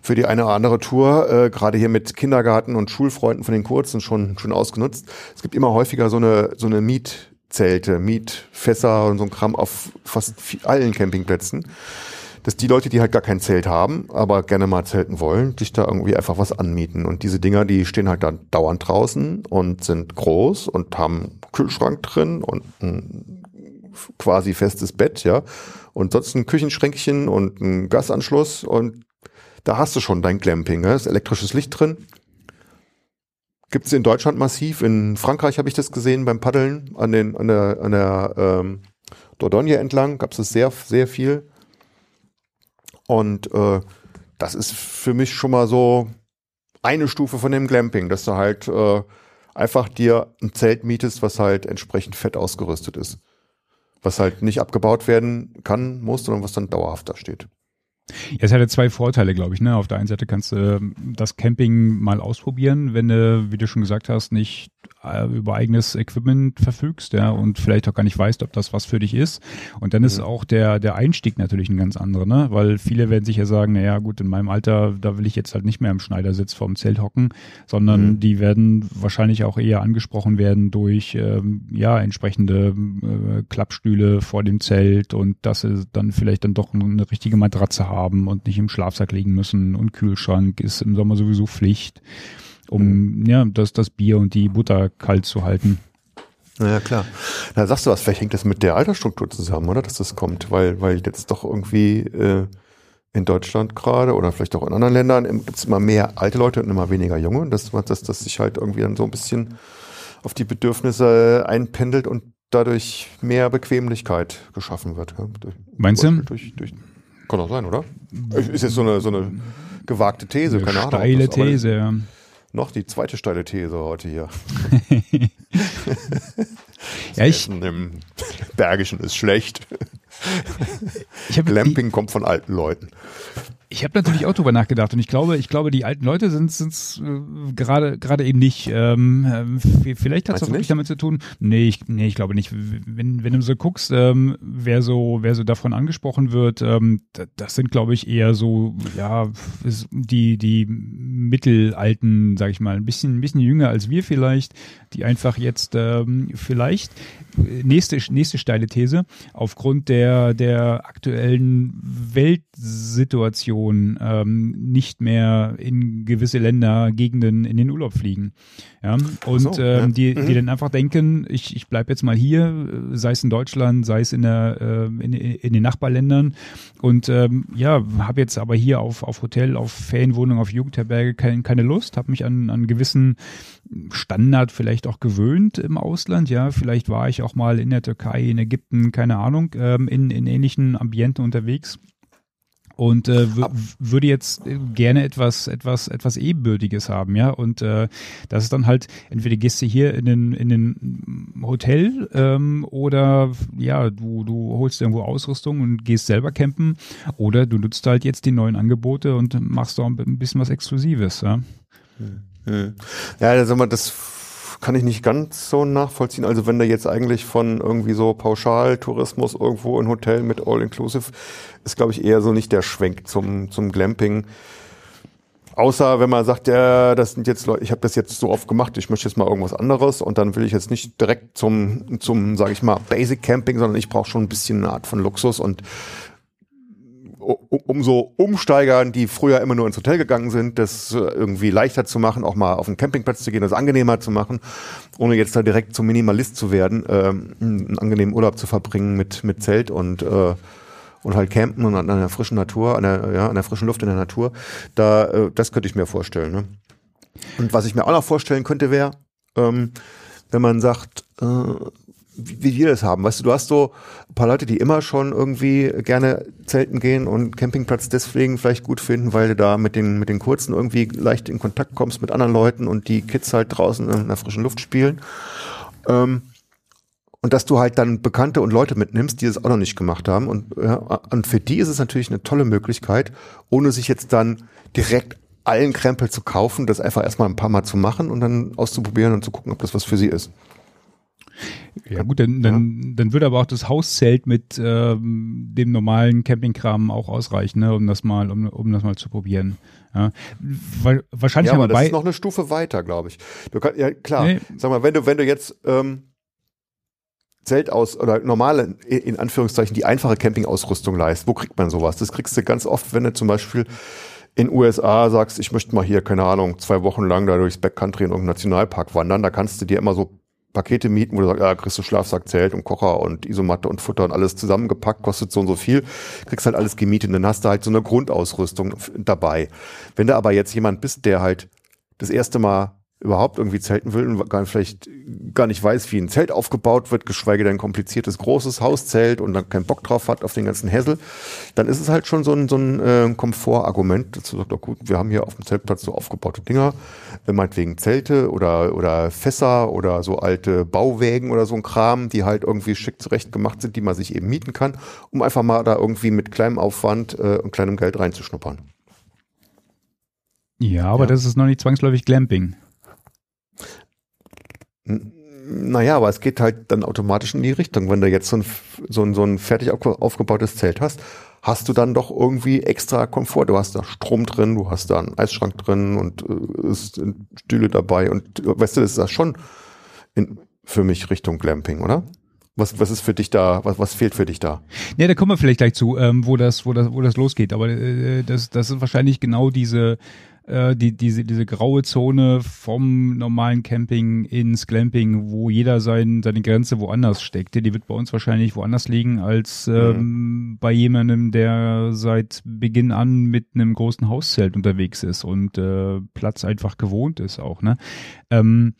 für die eine oder andere Tour, äh, gerade hier mit Kindergarten und Schulfreunden von den Kurzen schon, schon ausgenutzt. Es gibt immer häufiger so eine, so eine Mietzelte, Mietfässer und so ein Kram auf fast allen Campingplätzen, dass die Leute, die halt gar kein Zelt haben, aber gerne mal zelten wollen, sich da irgendwie einfach was anmieten. Und diese Dinger, die stehen halt dann dauernd draußen und sind groß und haben Kühlschrank drin und ein quasi festes Bett, ja. Und sonst ein Küchenschränkchen und ein Gasanschluss und da hast du schon dein Glamping, ne? ist elektrisches Licht drin. Gibt es in Deutschland massiv. In Frankreich habe ich das gesehen beim Paddeln an, den, an der, an der ähm, Dordogne entlang. Gab es sehr, sehr viel. Und äh, das ist für mich schon mal so eine Stufe von dem Glamping, dass du halt äh, einfach dir ein Zelt mietest, was halt entsprechend fett ausgerüstet ist. Was halt nicht abgebaut werden kann, muss, sondern was dann dauerhaft da steht. Ja, es hat ja zwei Vorteile, glaube ich. Ne? Auf der einen Seite kannst du ähm, das Camping mal ausprobieren, wenn du, wie du schon gesagt hast, nicht über eigenes Equipment verfügst, ja, und vielleicht auch gar nicht weißt, ob das was für dich ist. Und dann ist mhm. auch der, der Einstieg natürlich ein ganz anderer, ne? Weil viele werden sich ja sagen, naja, gut, in meinem Alter, da will ich jetzt halt nicht mehr im Schneidersitz vorm Zelt hocken, sondern mhm. die werden wahrscheinlich auch eher angesprochen werden durch ähm, ja, entsprechende äh, Klappstühle vor dem Zelt und dass sie dann vielleicht dann doch eine richtige Matratze haben und nicht im Schlafsack liegen müssen und Kühlschrank ist im Sommer sowieso Pflicht um ja, das, das Bier und die Butter kalt zu halten. Ja, klar. Da sagst du was, vielleicht hängt das mit der Altersstruktur zusammen, oder? Dass das kommt, weil, weil jetzt doch irgendwie äh, in Deutschland gerade oder vielleicht auch in anderen Ländern gibt es immer mehr alte Leute und immer weniger junge und dass, dass, dass sich halt irgendwie dann so ein bisschen auf die Bedürfnisse einpendelt und dadurch mehr Bequemlichkeit geschaffen wird. Ja? Durch, Meinst du? Durch, durch, kann auch sein, oder? Ist jetzt so eine, so eine gewagte These, eine keine Ahnung. Steile These, ja noch die zweite steile These heute hier. ja, ich, im Bergischen ist schlecht. Glamping kommt von alten Leuten. Ich habe natürlich auch drüber nachgedacht und ich glaube, ich glaube, die alten Leute sind es äh, gerade gerade eben nicht. Ähm, äh, vielleicht hat es auch wirklich damit zu tun. Nee, ich, nee, ich glaube nicht. Wenn, wenn du so guckst, ähm, wer so wer so davon angesprochen wird, ähm, das sind glaube ich eher so ja die die mittelalten, sag ich mal, ein bisschen ein bisschen jünger als wir vielleicht, die einfach jetzt ähm, vielleicht nächste nächste steile These aufgrund der der aktuellen Weltsituation Generation ähm, nicht mehr in gewisse Länder, Gegenden in den Urlaub fliegen. Ja? Und so, ähm, ja. die, die mhm. dann einfach denken, ich, ich bleib jetzt mal hier, sei es in Deutschland, sei es in, der, äh, in, in den Nachbarländern und ähm, ja, habe jetzt aber hier auf, auf Hotel, auf Ferienwohnung, auf Jugendherberge keine, keine Lust, habe mich an, an gewissen Standard vielleicht auch gewöhnt im Ausland. Ja, vielleicht war ich auch mal in der Türkei, in Ägypten, keine Ahnung, ähm, in, in ähnlichen Ambienten unterwegs und äh, würde jetzt gerne etwas etwas etwas ebenbürtiges haben, ja und äh, das ist dann halt entweder gehst du hier in den in den Hotel ähm, oder ja du du holst irgendwo Ausrüstung und gehst selber campen oder du nutzt halt jetzt die neuen Angebote und machst auch ein bisschen was Exklusives, ja. Hm. Ja, also das kann ich nicht ganz so nachvollziehen. Also wenn da jetzt eigentlich von irgendwie so Pauschaltourismus irgendwo ein Hotel mit All-Inclusive ist, glaube ich, eher so nicht der Schwenk zum, zum Glamping. Außer wenn man sagt, ja, das sind jetzt Leute, ich habe das jetzt so oft gemacht, ich möchte jetzt mal irgendwas anderes und dann will ich jetzt nicht direkt zum, zum, sage ich mal, Basic Camping, sondern ich brauche schon ein bisschen eine Art von Luxus und um so Umsteigern, die früher immer nur ins Hotel gegangen sind, das irgendwie leichter zu machen, auch mal auf den Campingplatz zu gehen, das angenehmer zu machen, ohne jetzt da direkt zum Minimalist zu werden, ähm, einen angenehmen Urlaub zu verbringen mit, mit Zelt und, äh, und halt campen und an der frischen Natur, an der, ja, an der frischen Luft in der Natur. Da, äh, das könnte ich mir vorstellen. Ne? Und was ich mir auch noch vorstellen könnte, wäre, ähm, wenn man sagt, äh, wie wir das haben. Weißt du, du hast so ein paar Leute, die immer schon irgendwie gerne zelten gehen und Campingplatz deswegen vielleicht gut finden, weil du da mit den, mit den Kurzen irgendwie leicht in Kontakt kommst mit anderen Leuten und die Kids halt draußen in der frischen Luft spielen. Ähm, und dass du halt dann Bekannte und Leute mitnimmst, die das auch noch nicht gemacht haben. Und, ja, und für die ist es natürlich eine tolle Möglichkeit, ohne sich jetzt dann direkt allen Krempel zu kaufen, das einfach erstmal ein paar Mal zu machen und dann auszuprobieren und zu gucken, ob das was für sie ist. Ja gut, dann, dann, ja. dann würde aber auch das Hauszelt mit ähm, dem normalen Campingkram auch ausreichen, ne, um das mal, um, um das mal zu probieren. Ja. Wahrscheinlich ja, aber das ist noch eine Stufe weiter, glaube ich. Du kannst, ja klar, nee. sag mal, wenn du, wenn du jetzt ähm, Zelt aus oder normale, in Anführungszeichen, die einfache Campingausrüstung leist. Wo kriegt man sowas? Das kriegst du ganz oft, wenn du zum Beispiel in USA sagst, ich möchte mal hier, keine Ahnung, zwei Wochen lang da durchs Backcountry in irgendeinem Nationalpark wandern, da kannst du dir immer so Pakete mieten, wo du sagst, ja, kriegst du Schlafsack, Zelt und Kocher und Isomatte und Futter und alles zusammengepackt, kostet so und so viel, kriegst halt alles gemietet und dann hast du halt so eine Grundausrüstung dabei. Wenn du aber jetzt jemand bist, der halt das erste Mal überhaupt irgendwie zelten will und gar, vielleicht gar nicht weiß, wie ein Zelt aufgebaut wird, geschweige denn ein kompliziertes großes Hauszelt und dann keinen Bock drauf hat auf den ganzen Hessel, dann ist es halt schon so ein, so ein äh, Komfortargument, dazu sagt, doch gut, wir haben hier auf dem Zeltplatz so aufgebaute Dinger, äh, meinetwegen Zelte oder, oder Fässer oder so alte Bauwägen oder so ein Kram, die halt irgendwie schick zurecht gemacht sind, die man sich eben mieten kann, um einfach mal da irgendwie mit kleinem Aufwand äh, und kleinem Geld reinzuschnuppern. Ja, aber ja. das ist noch nicht zwangsläufig Glamping. Naja, aber es geht halt dann automatisch in die Richtung. Wenn du jetzt so ein, so ein, so ein fertig aufgebautes Zelt hast, hast du dann doch irgendwie extra Komfort. Du hast da Strom drin, du hast da einen Eisschrank drin und äh, ist Stühle dabei und weißt du, das ist das schon in, für mich Richtung Glamping, oder? Was, was ist für dich da, was, was fehlt für dich da? Ja, da kommen wir vielleicht gleich zu, ähm, wo das, wo das, wo das losgeht. Aber äh, das, das ist wahrscheinlich genau diese äh, die, diese, diese graue Zone vom normalen Camping ins Glamping, wo jeder sein, seine Grenze woanders steckt. Die wird bei uns wahrscheinlich woanders liegen als ähm, mhm. bei jemandem, der seit Beginn an mit einem großen Hauszelt unterwegs ist und äh, Platz einfach gewohnt ist auch. Ne? Ähm,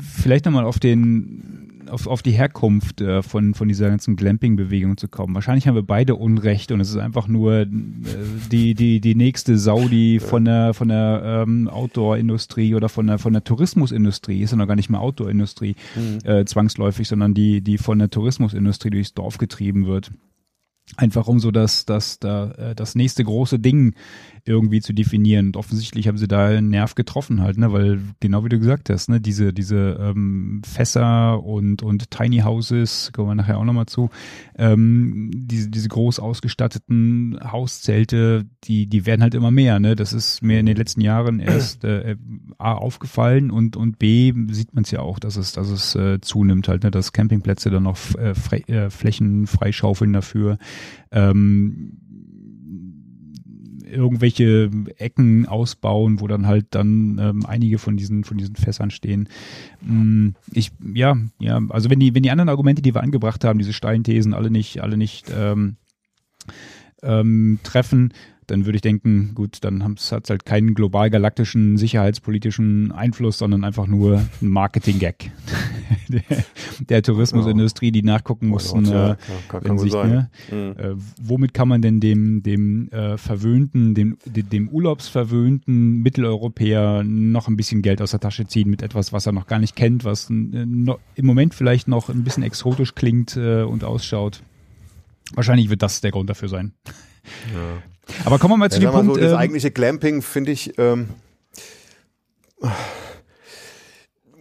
vielleicht nochmal auf den auf, auf die Herkunft äh, von, von dieser ganzen Glamping-Bewegung zu kommen. Wahrscheinlich haben wir beide Unrecht und es ist einfach nur äh, die, die, die nächste Saudi von der, von der ähm, Outdoor-Industrie oder von der, von der Tourismusindustrie, ist ja noch gar nicht mehr Outdoor-Industrie mhm. äh, zwangsläufig, sondern die, die von der Tourismusindustrie durchs Dorf getrieben wird einfach um so das, das, das, äh, das nächste große Ding irgendwie zu definieren. Und offensichtlich haben sie da einen Nerv getroffen halt, ne, weil genau wie du gesagt hast, ne, diese, diese ähm, Fässer und, und Tiny Houses, kommen wir nachher auch nochmal zu, ähm, diese, diese groß ausgestatteten Hauszelte, die, die werden halt immer mehr, ne? Das ist mir in den letzten Jahren erst äh, A aufgefallen und, und B sieht man es ja auch, dass es, dass es äh, zunimmt halt, ne, dass Campingplätze dann noch äh, äh, Flächen freischaufeln dafür. Ähm, irgendwelche Ecken ausbauen, wo dann halt dann ähm, einige von diesen von diesen Fässern stehen. Mm, ich ja ja also wenn die wenn die anderen Argumente, die wir angebracht haben, diese Steinthesen alle nicht alle nicht ähm, ähm, treffen, dann würde ich denken, gut, dann hat es halt keinen global galaktischen sicherheitspolitischen Einfluss, sondern einfach nur ein Marketing-Gag der, der, Tourismusindustrie, die nachgucken mussten, ja, kann, kann sich, ne, mhm. äh, womit kann man denn dem, dem äh, verwöhnten, dem, dem urlaubsverwöhnten Mitteleuropäer noch ein bisschen Geld aus der Tasche ziehen mit etwas, was er noch gar nicht kennt, was äh, no, im Moment vielleicht noch ein bisschen exotisch klingt äh, und ausschaut. Wahrscheinlich wird das der Grund dafür sein. Ja. Aber kommen wir mal zu ja, dem Punkt. So, das ähm, eigentliche Glamping finde ich. Ähm,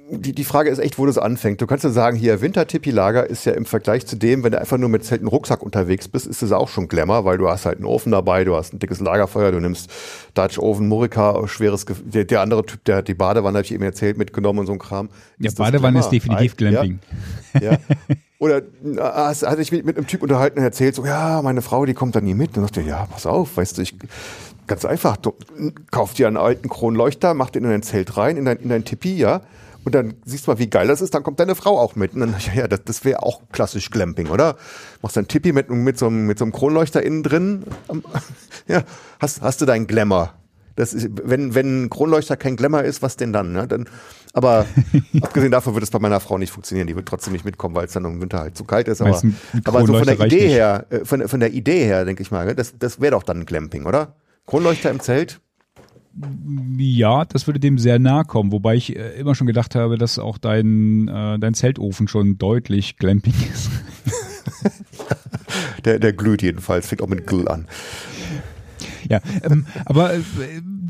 die, die Frage ist echt, wo das anfängt. Du kannst ja sagen, hier Wintertippi-Lager ist ja im Vergleich zu dem, wenn du einfach nur mit Zelten Rucksack unterwegs bist, ist es auch schon Glamour, weil du hast halt einen Ofen dabei, du hast ein dickes Lagerfeuer, du nimmst Dutch Oven, Murika, schweres, der, der andere Typ, der hat die Badewanne, habe ich eben erzählt, mitgenommen und so ein Kram. Ja, Badewanne ist definitiv Glamping. Ja. ja. Oder äh, hatte ich mich mit einem Typ unterhalten und erzählt, so, ja, meine Frau, die kommt da nie mit. Und dachte ja, pass auf, weißt du, ich, ganz einfach, du kauf dir einen alten Kronleuchter, mach den in dein Zelt rein, in dein, in dein Tipi, ja. Und dann siehst du mal, wie geil das ist, dann kommt deine Frau auch mit. Und dann, ja, ja das, das wäre auch klassisch Glamping, oder? Machst dein Tipi mit, mit, so einem, mit so einem Kronleuchter innen drin. Ja, hast, hast du deinen Glamour. Das ist, wenn, wenn ein Kronleuchter kein Glamour ist, was denn dann? Ne? dann aber abgesehen davon wird es bei meiner Frau nicht funktionieren. Die wird trotzdem nicht mitkommen, weil es dann im Winter halt zu kalt ist. Aber, aber so von der Idee her, äh, von, von der Idee her, denke ich mal, das, das wäre doch dann Glamping, oder? Kronleuchter im Zelt? Ja, das würde dem sehr nahe kommen, wobei ich äh, immer schon gedacht habe, dass auch dein, äh, dein Zeltofen schon deutlich Glamping ist. der, der glüht jedenfalls, fängt auch mit Grill an. Ja, ähm, aber äh,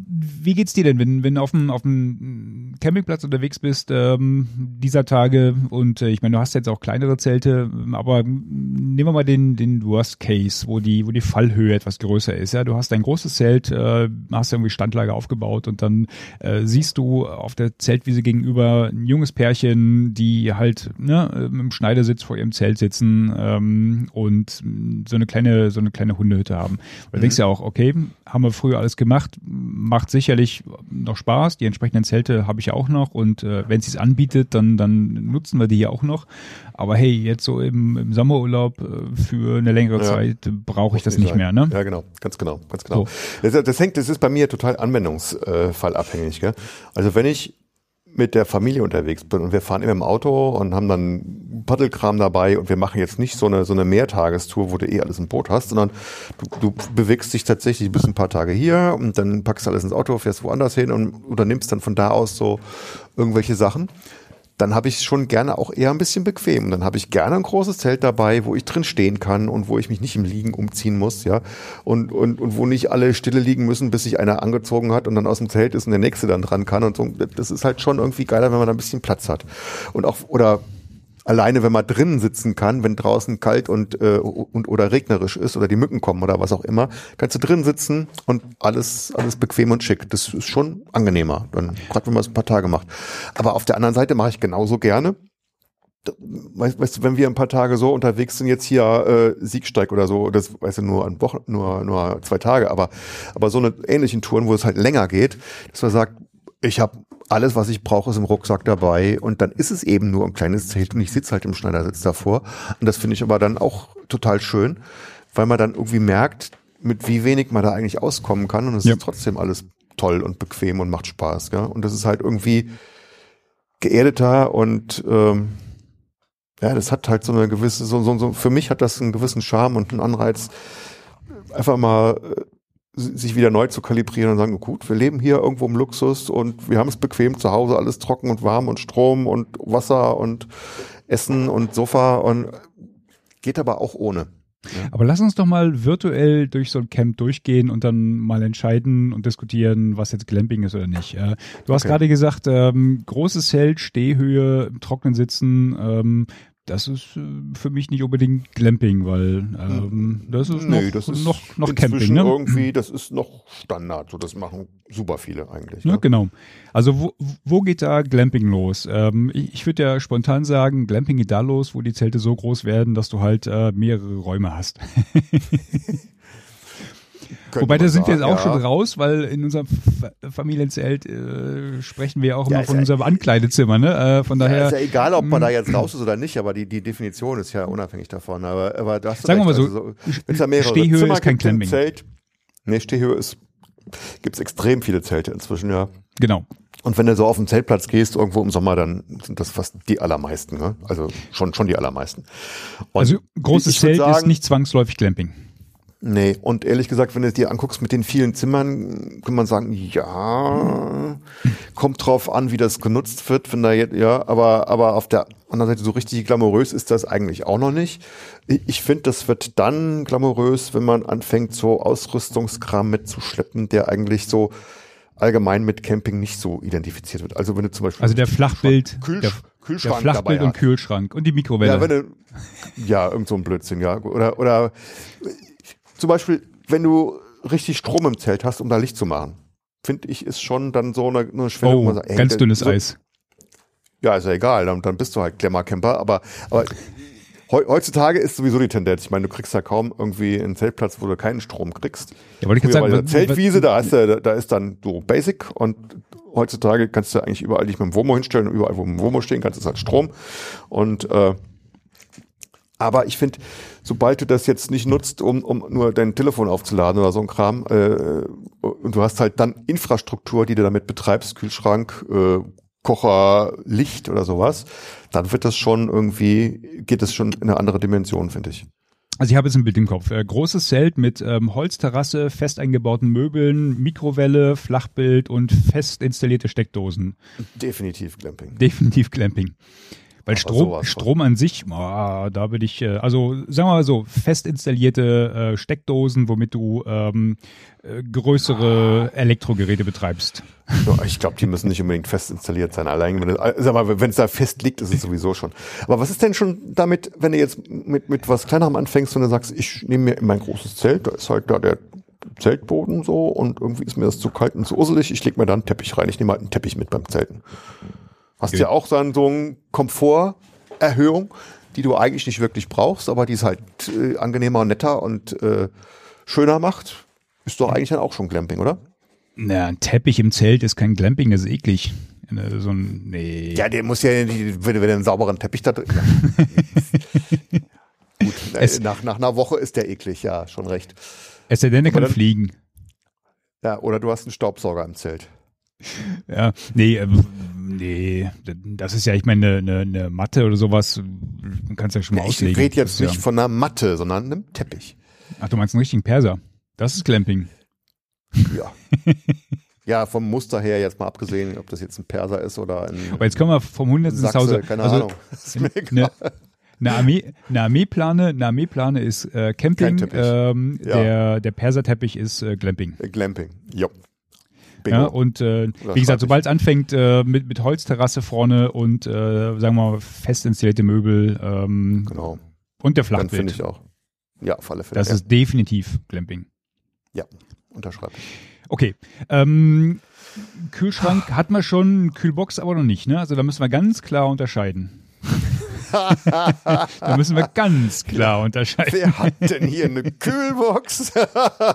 wie geht's dir denn, wenn, wenn auf dem, auf dem Campingplatz unterwegs bist ähm, dieser Tage und äh, ich meine, du hast jetzt auch kleinere Zelte, aber nehmen wir mal den den Worst Case, wo die wo die Fallhöhe etwas größer ist. Ja, du hast ein großes Zelt, äh, hast irgendwie Standlage aufgebaut und dann äh, siehst du auf der Zeltwiese gegenüber ein junges Pärchen, die halt ne, im Schneidersitz vor ihrem Zelt sitzen ähm, und so eine kleine so eine kleine Hundehütte haben. Da mhm. denkst du ja auch, okay, haben wir früher alles gemacht, macht sicherlich noch Spaß. Die entsprechenden Zelte habe ich auch noch und äh, wenn sie es anbietet, dann, dann nutzen wir die ja auch noch. Aber hey, jetzt so im, im Sommerurlaub äh, für eine längere ja. Zeit brauche ich das nicht, nicht mehr. Ne? Ja, genau, ganz genau, ganz genau. So. Das, das, hängt, das ist bei mir total anwendungsfallabhängig. Gell? Also wenn ich mit der Familie unterwegs bin. Und wir fahren immer im Auto und haben dann Paddelkram dabei. Und wir machen jetzt nicht so eine, so eine Mehrtagestour, wo du eh alles im Boot hast, sondern du, du bewegst dich tatsächlich bis ein paar Tage hier und dann packst alles ins Auto, fährst woanders hin und unternimmst dann von da aus so irgendwelche Sachen dann habe ich schon gerne auch eher ein bisschen bequem. Dann habe ich gerne ein großes Zelt dabei, wo ich drin stehen kann und wo ich mich nicht im Liegen umziehen muss, ja. Und, und, und wo nicht alle stille liegen müssen, bis sich einer angezogen hat und dann aus dem Zelt ist und der nächste dann dran kann und so. Das ist halt schon irgendwie geiler, wenn man da ein bisschen Platz hat. Und auch, oder alleine, wenn man drinnen sitzen kann, wenn draußen kalt und, äh, und oder regnerisch ist oder die Mücken kommen oder was auch immer, kannst du drinnen sitzen und alles, alles bequem und schick. Das ist schon angenehmer, dann gerade wenn man es ein paar Tage macht. Aber auf der anderen Seite mache ich genauso gerne. Weißt, weißt du, wenn wir ein paar Tage so unterwegs sind, jetzt hier äh, Siegsteig oder so, das weißt du nur an Wochen, nur nur zwei Tage, aber aber so eine ähnlichen Touren, wo es halt länger geht, dass man sagt, ich habe alles, was ich brauche, ist im Rucksack dabei und dann ist es eben nur ein kleines Zelt und ich sitze halt im Schneidersitz davor. Und das finde ich aber dann auch total schön, weil man dann irgendwie merkt, mit wie wenig man da eigentlich auskommen kann und es ja. ist trotzdem alles toll und bequem und macht Spaß. Gell? Und das ist halt irgendwie geerdeter und ähm, ja, das hat halt so eine gewisse, so, so, so, für mich hat das einen gewissen Charme und einen Anreiz, einfach mal äh, sich wieder neu zu kalibrieren und sagen, gut, wir leben hier irgendwo im Luxus und wir haben es bequem zu Hause, alles trocken und warm und Strom und Wasser und Essen und Sofa und geht aber auch ohne. Ja. Aber lass uns doch mal virtuell durch so ein Camp durchgehen und dann mal entscheiden und diskutieren, was jetzt Glamping ist oder nicht. Du hast okay. gerade gesagt, ähm, großes Zelt, Stehhöhe, Trocknen sitzen. Ähm, das ist äh, für mich nicht unbedingt Glamping, weil ähm, das ist nee, noch, das ist noch, noch Camping. Ne? Irgendwie, das ist noch Standard. So, das machen super viele eigentlich. Ne? Ja, genau. Also wo, wo geht da Glamping los? Ähm, ich ich würde ja spontan sagen, Glamping geht da los, wo die Zelte so groß werden, dass du halt äh, mehrere Räume hast. Wobei, da sind sagen, wir jetzt auch ja. schon raus, weil in unserem Familienzelt äh, sprechen wir auch immer ja, von unserem Ankleidezimmer. Ne? Äh, von daher. Ja, ist ja egal, ob man da jetzt raus ist oder nicht, aber die, die Definition ist ja unabhängig davon. Aber, aber das Sagen wir mal so, also so ja Stehhöhe Zimmer ist kein. Zelt. Nee, Stehhöhe ist, gibt's extrem viele Zelte inzwischen, ja. Genau. Und wenn du so auf den Zeltplatz gehst, irgendwo im Sommer, dann sind das fast die allermeisten. Ne? Also schon, schon die allermeisten. Und also großes Zelt sagen, ist nicht zwangsläufig Clamping. Nee, und ehrlich gesagt, wenn du es dir anguckst mit den vielen Zimmern, kann man sagen, ja, kommt drauf an, wie das genutzt wird, wenn da jetzt, ja, aber, aber auf der anderen Seite so richtig glamourös ist das eigentlich auch noch nicht. Ich finde, das wird dann glamourös, wenn man anfängt, so Ausrüstungskram mitzuschleppen, der eigentlich so allgemein mit Camping nicht so identifiziert wird. Also wenn du zum Beispiel also der Flachbild, der, Kühlschrank der Flachbild und Kühlschrank und die Mikrowelle. Ja, wenn du, ja, irgend so ein Blödsinn, ja, oder oder zum Beispiel, wenn du richtig Strom im Zelt hast, um da Licht zu machen, finde ich, ist schon dann so eine, eine Schwelle, oh, sagt, ey, ganz dünnes so, Eis. Ja, ist ja egal, dann, dann bist du halt Klemmercamper, aber, aber heutzutage ist sowieso die Tendenz. Ich meine, du kriegst ja kaum irgendwie einen Zeltplatz, wo du keinen Strom kriegst. Ja, wollte ich sagen, bei Zeltwiese, da ist, da, da ist dann so Basic und heutzutage kannst du eigentlich überall dich mit dem Womo hinstellen und überall, wo mit dem Womo stehen kannst, ist halt Strom. Und äh, aber ich finde, sobald du das jetzt nicht nutzt, um, um nur dein Telefon aufzuladen oder so ein Kram, äh, und du hast halt dann Infrastruktur, die du damit betreibst, Kühlschrank, äh, Kocher, Licht oder sowas, dann wird das schon irgendwie, geht das schon in eine andere Dimension, finde ich. Also ich habe jetzt ein Bild im Kopf. Äh, großes Zelt mit ähm, Holzterrasse, fest eingebauten Möbeln, Mikrowelle, Flachbild und fest installierte Steckdosen. Definitiv Glamping. Definitiv Glamping. Weil Strom, Strom an sich, oh, da würde ich, äh, also sagen wir mal so, fest installierte äh, Steckdosen, womit du ähm, äh, größere Elektrogeräte betreibst. Ich glaube, die müssen nicht unbedingt fest installiert sein. Allein, wenn es, sag mal, wenn es da fest liegt, ist es sowieso schon. Aber was ist denn schon damit, wenn du jetzt mit, mit was kleinerem anfängst und du sagst, ich nehme mir mein großes Zelt, da ist halt da der Zeltboden so und irgendwie ist mir das zu kalt und zu urselig, ich leg mir da einen Teppich rein. Ich nehme halt einen Teppich mit beim Zelten. Hast ja auch dann so eine Komforterhöhung, die du eigentlich nicht wirklich brauchst, aber die es halt äh, angenehmer und netter und äh, schöner macht. Ist doch eigentlich dann auch schon Glamping, oder? Na, ein Teppich im Zelt ist kein Glamping, das ist eklig. So ein, nee. Ja, der muss ja, wenn, wenn du einen sauberen Teppich da drin. Gut, es, nach, nach einer Woche ist der eklig, ja, schon recht. Es sei denn, er kann fliegen. Ja, oder du hast einen Staubsauger im Zelt. Ja, nee, äh, nee, das ist ja, ich meine, eine, eine, Matte oder sowas, man kann es ja schon mal ja, auslegen. Ich rede jetzt nicht ja. von einer Matte, sondern einem Teppich. Ach, du meinst einen richtigen Perser? Das ist Glamping. Ja. ja, vom Muster her jetzt mal abgesehen, ob das jetzt ein Perser ist oder ein. Aber jetzt kommen wir vom Hundertsten ins Hause. Keine also, Ahnung. ist mir egal. Eine Armee, eine Armeeplane, eine Armeeplane ist äh, Camping, ähm, ja. der, der Perserteppich ist äh, Glamping. Glamping, jo. Ja, und äh, wie gesagt, sobald es anfängt äh, mit, mit Holzterrasse vorne und äh, sagen wir mal fest installierte Möbel ähm, genau. und der Flachbild. Finde ich auch. Ja, auf alle Fälle. Das ja. ist definitiv Glamping. Ja, unterschreibe Okay. Ähm, Kühlschrank hat man schon, Kühlbox aber noch nicht, ne? Also da müssen wir ganz klar unterscheiden. da müssen wir ganz klar unterscheiden. Wer hat denn hier eine Kühlbox,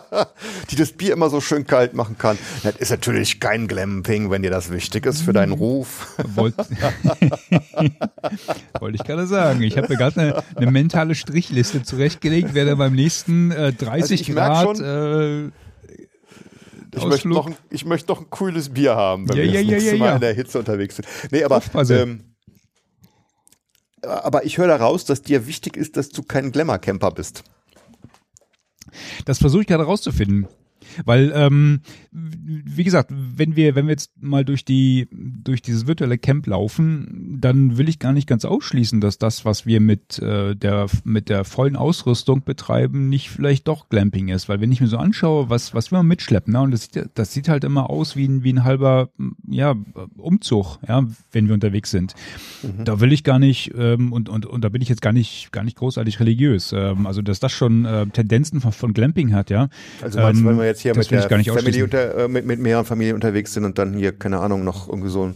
die das Bier immer so schön kalt machen kann? Das ist natürlich kein Glamping, wenn dir das wichtig ist für deinen Ruf. Wollte Wollt ich gerade sagen. Ich habe mir gerade eine, eine, mentale Strichliste zurechtgelegt, wer da beim nächsten äh, 30 also Grad schon, äh, ich möchte, noch ein, ich möchte noch ein cooles Bier haben, wenn ja, wir ja, das nächste ja, Mal in der Hitze unterwegs sind. Nee, aber ähm, aber ich höre daraus, dass dir wichtig ist, dass du kein Glamour-Camper bist. Das versuche ich gerade rauszufinden. Weil, ähm, wie gesagt, wenn wir, wenn wir jetzt mal durch die, durch dieses virtuelle Camp laufen, dann will ich gar nicht ganz ausschließen, dass das, was wir mit äh, der, mit der vollen Ausrüstung betreiben, nicht vielleicht doch Glamping ist. Weil wenn ich mir so anschaue, was, was wir mitschleppen, ne, und das sieht, das sieht halt immer aus wie ein, wie ein halber, ja, Umzug, ja, wenn wir unterwegs sind. Mhm. Da will ich gar nicht, ähm, und, und, und da bin ich jetzt gar nicht, gar nicht großartig religiös. Ähm, also, dass das schon äh, Tendenzen von, von Glamping hat, ja. Also, meinst, ähm, wenn wir jetzt hier mit der Family unter, äh, mit, mit mehreren Familien unterwegs sind und dann hier, keine Ahnung, noch irgendwie so ein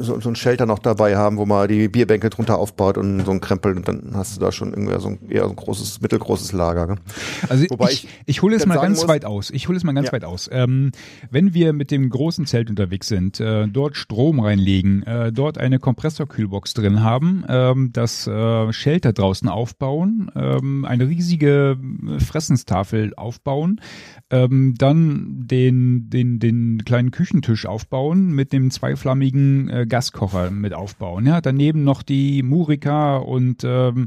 so, so ein Shelter noch dabei haben, wo man die Bierbänke drunter aufbaut und so ein Krempel und dann hast du da schon irgendwie so ein eher so ein großes, mittelgroßes Lager. Gell? Also Wobei ich, ich, ich hole es mal ganz muss, weit aus. Ich hole es mal ganz ja. weit aus. Ähm, wenn wir mit dem großen Zelt unterwegs sind, äh, dort Strom reinlegen, äh, dort eine Kompressorkühlbox drin haben, ähm, das äh, Shelter draußen aufbauen, ähm, eine riesige Fressenstafel aufbauen, ähm, dann den, den, den kleinen Küchentisch aufbauen mit dem zweiflammigen äh, Gaskocher mit aufbauen. Ja, daneben noch die Murika und ähm,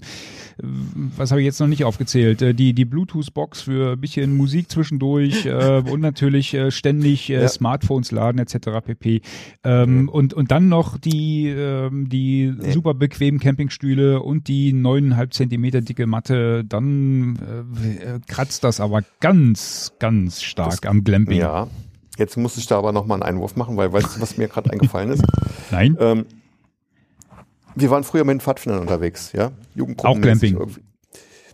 was habe ich jetzt noch nicht aufgezählt? Äh, die die Bluetooth-Box für ein bisschen Musik zwischendurch äh, und natürlich äh, ständig äh, ja. Smartphones laden etc. pp. Ähm, mhm. Und und dann noch die ähm, die nee. super bequemen Campingstühle und die neuneinhalb Zentimeter dicke Matte. Dann äh, kratzt das aber ganz ganz stark das, am Glamping. Ja, Jetzt muss ich da aber nochmal einen Einwurf machen, weil weißt du, was mir gerade eingefallen ist? Nein. Ähm, wir waren früher mit den Pfadfindern unterwegs, ja? Jugendgruppen. Auch Glamping.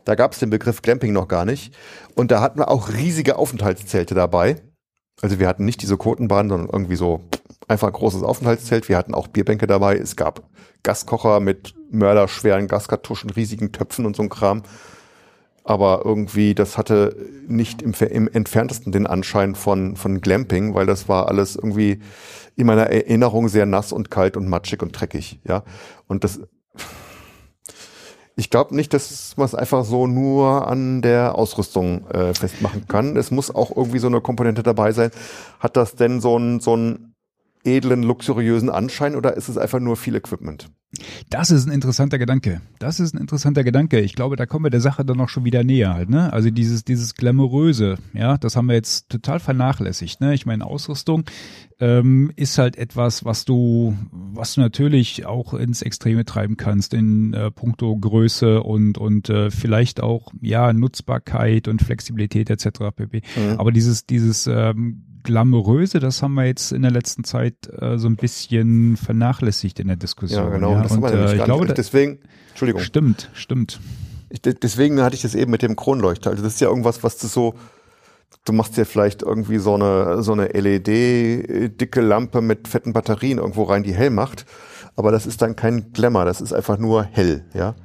Da gab es den Begriff Glamping noch gar nicht. Und da hatten wir auch riesige Aufenthaltszelte dabei. Also wir hatten nicht diese Kotenbahn, sondern irgendwie so einfach ein großes Aufenthaltszelt. Wir hatten auch Bierbänke dabei. Es gab Gaskocher mit mörderschweren Gaskartuschen, riesigen Töpfen und so ein Kram aber irgendwie, das hatte nicht im, im entferntesten den Anschein von, von Glamping, weil das war alles irgendwie in meiner Erinnerung sehr nass und kalt und matschig und dreckig, ja. Und das, ich glaube nicht, dass man es einfach so nur an der Ausrüstung äh, festmachen kann. Es muss auch irgendwie so eine Komponente dabei sein. Hat das denn so ein, so ein edlen, luxuriösen Anschein oder ist es einfach nur viel Equipment? Das ist ein interessanter Gedanke. Das ist ein interessanter Gedanke. Ich glaube, da kommen wir der Sache dann noch schon wieder näher halt, ne? Also dieses, dieses Glamouröse, ja, das haben wir jetzt total vernachlässigt, ne? Ich meine, Ausrüstung ähm, ist halt etwas, was du, was du natürlich auch ins Extreme treiben kannst in äh, puncto Größe und, und äh, vielleicht auch, ja, Nutzbarkeit und Flexibilität etc. pp. Mhm. Aber dieses, dieses, ähm, Glamouröse, das haben wir jetzt in der letzten Zeit äh, so ein bisschen vernachlässigt in der Diskussion. Ja, genau. Ja. Das und, haben wir äh, ich glaube, deswegen, Entschuldigung. Stimmt, stimmt. Ich, deswegen hatte ich das eben mit dem Kronleuchter. Also das ist ja irgendwas, was du so, du machst ja vielleicht irgendwie so eine, so eine LED-dicke Lampe mit fetten Batterien irgendwo rein, die hell macht. Aber das ist dann kein Glamour, das ist einfach nur hell, ja.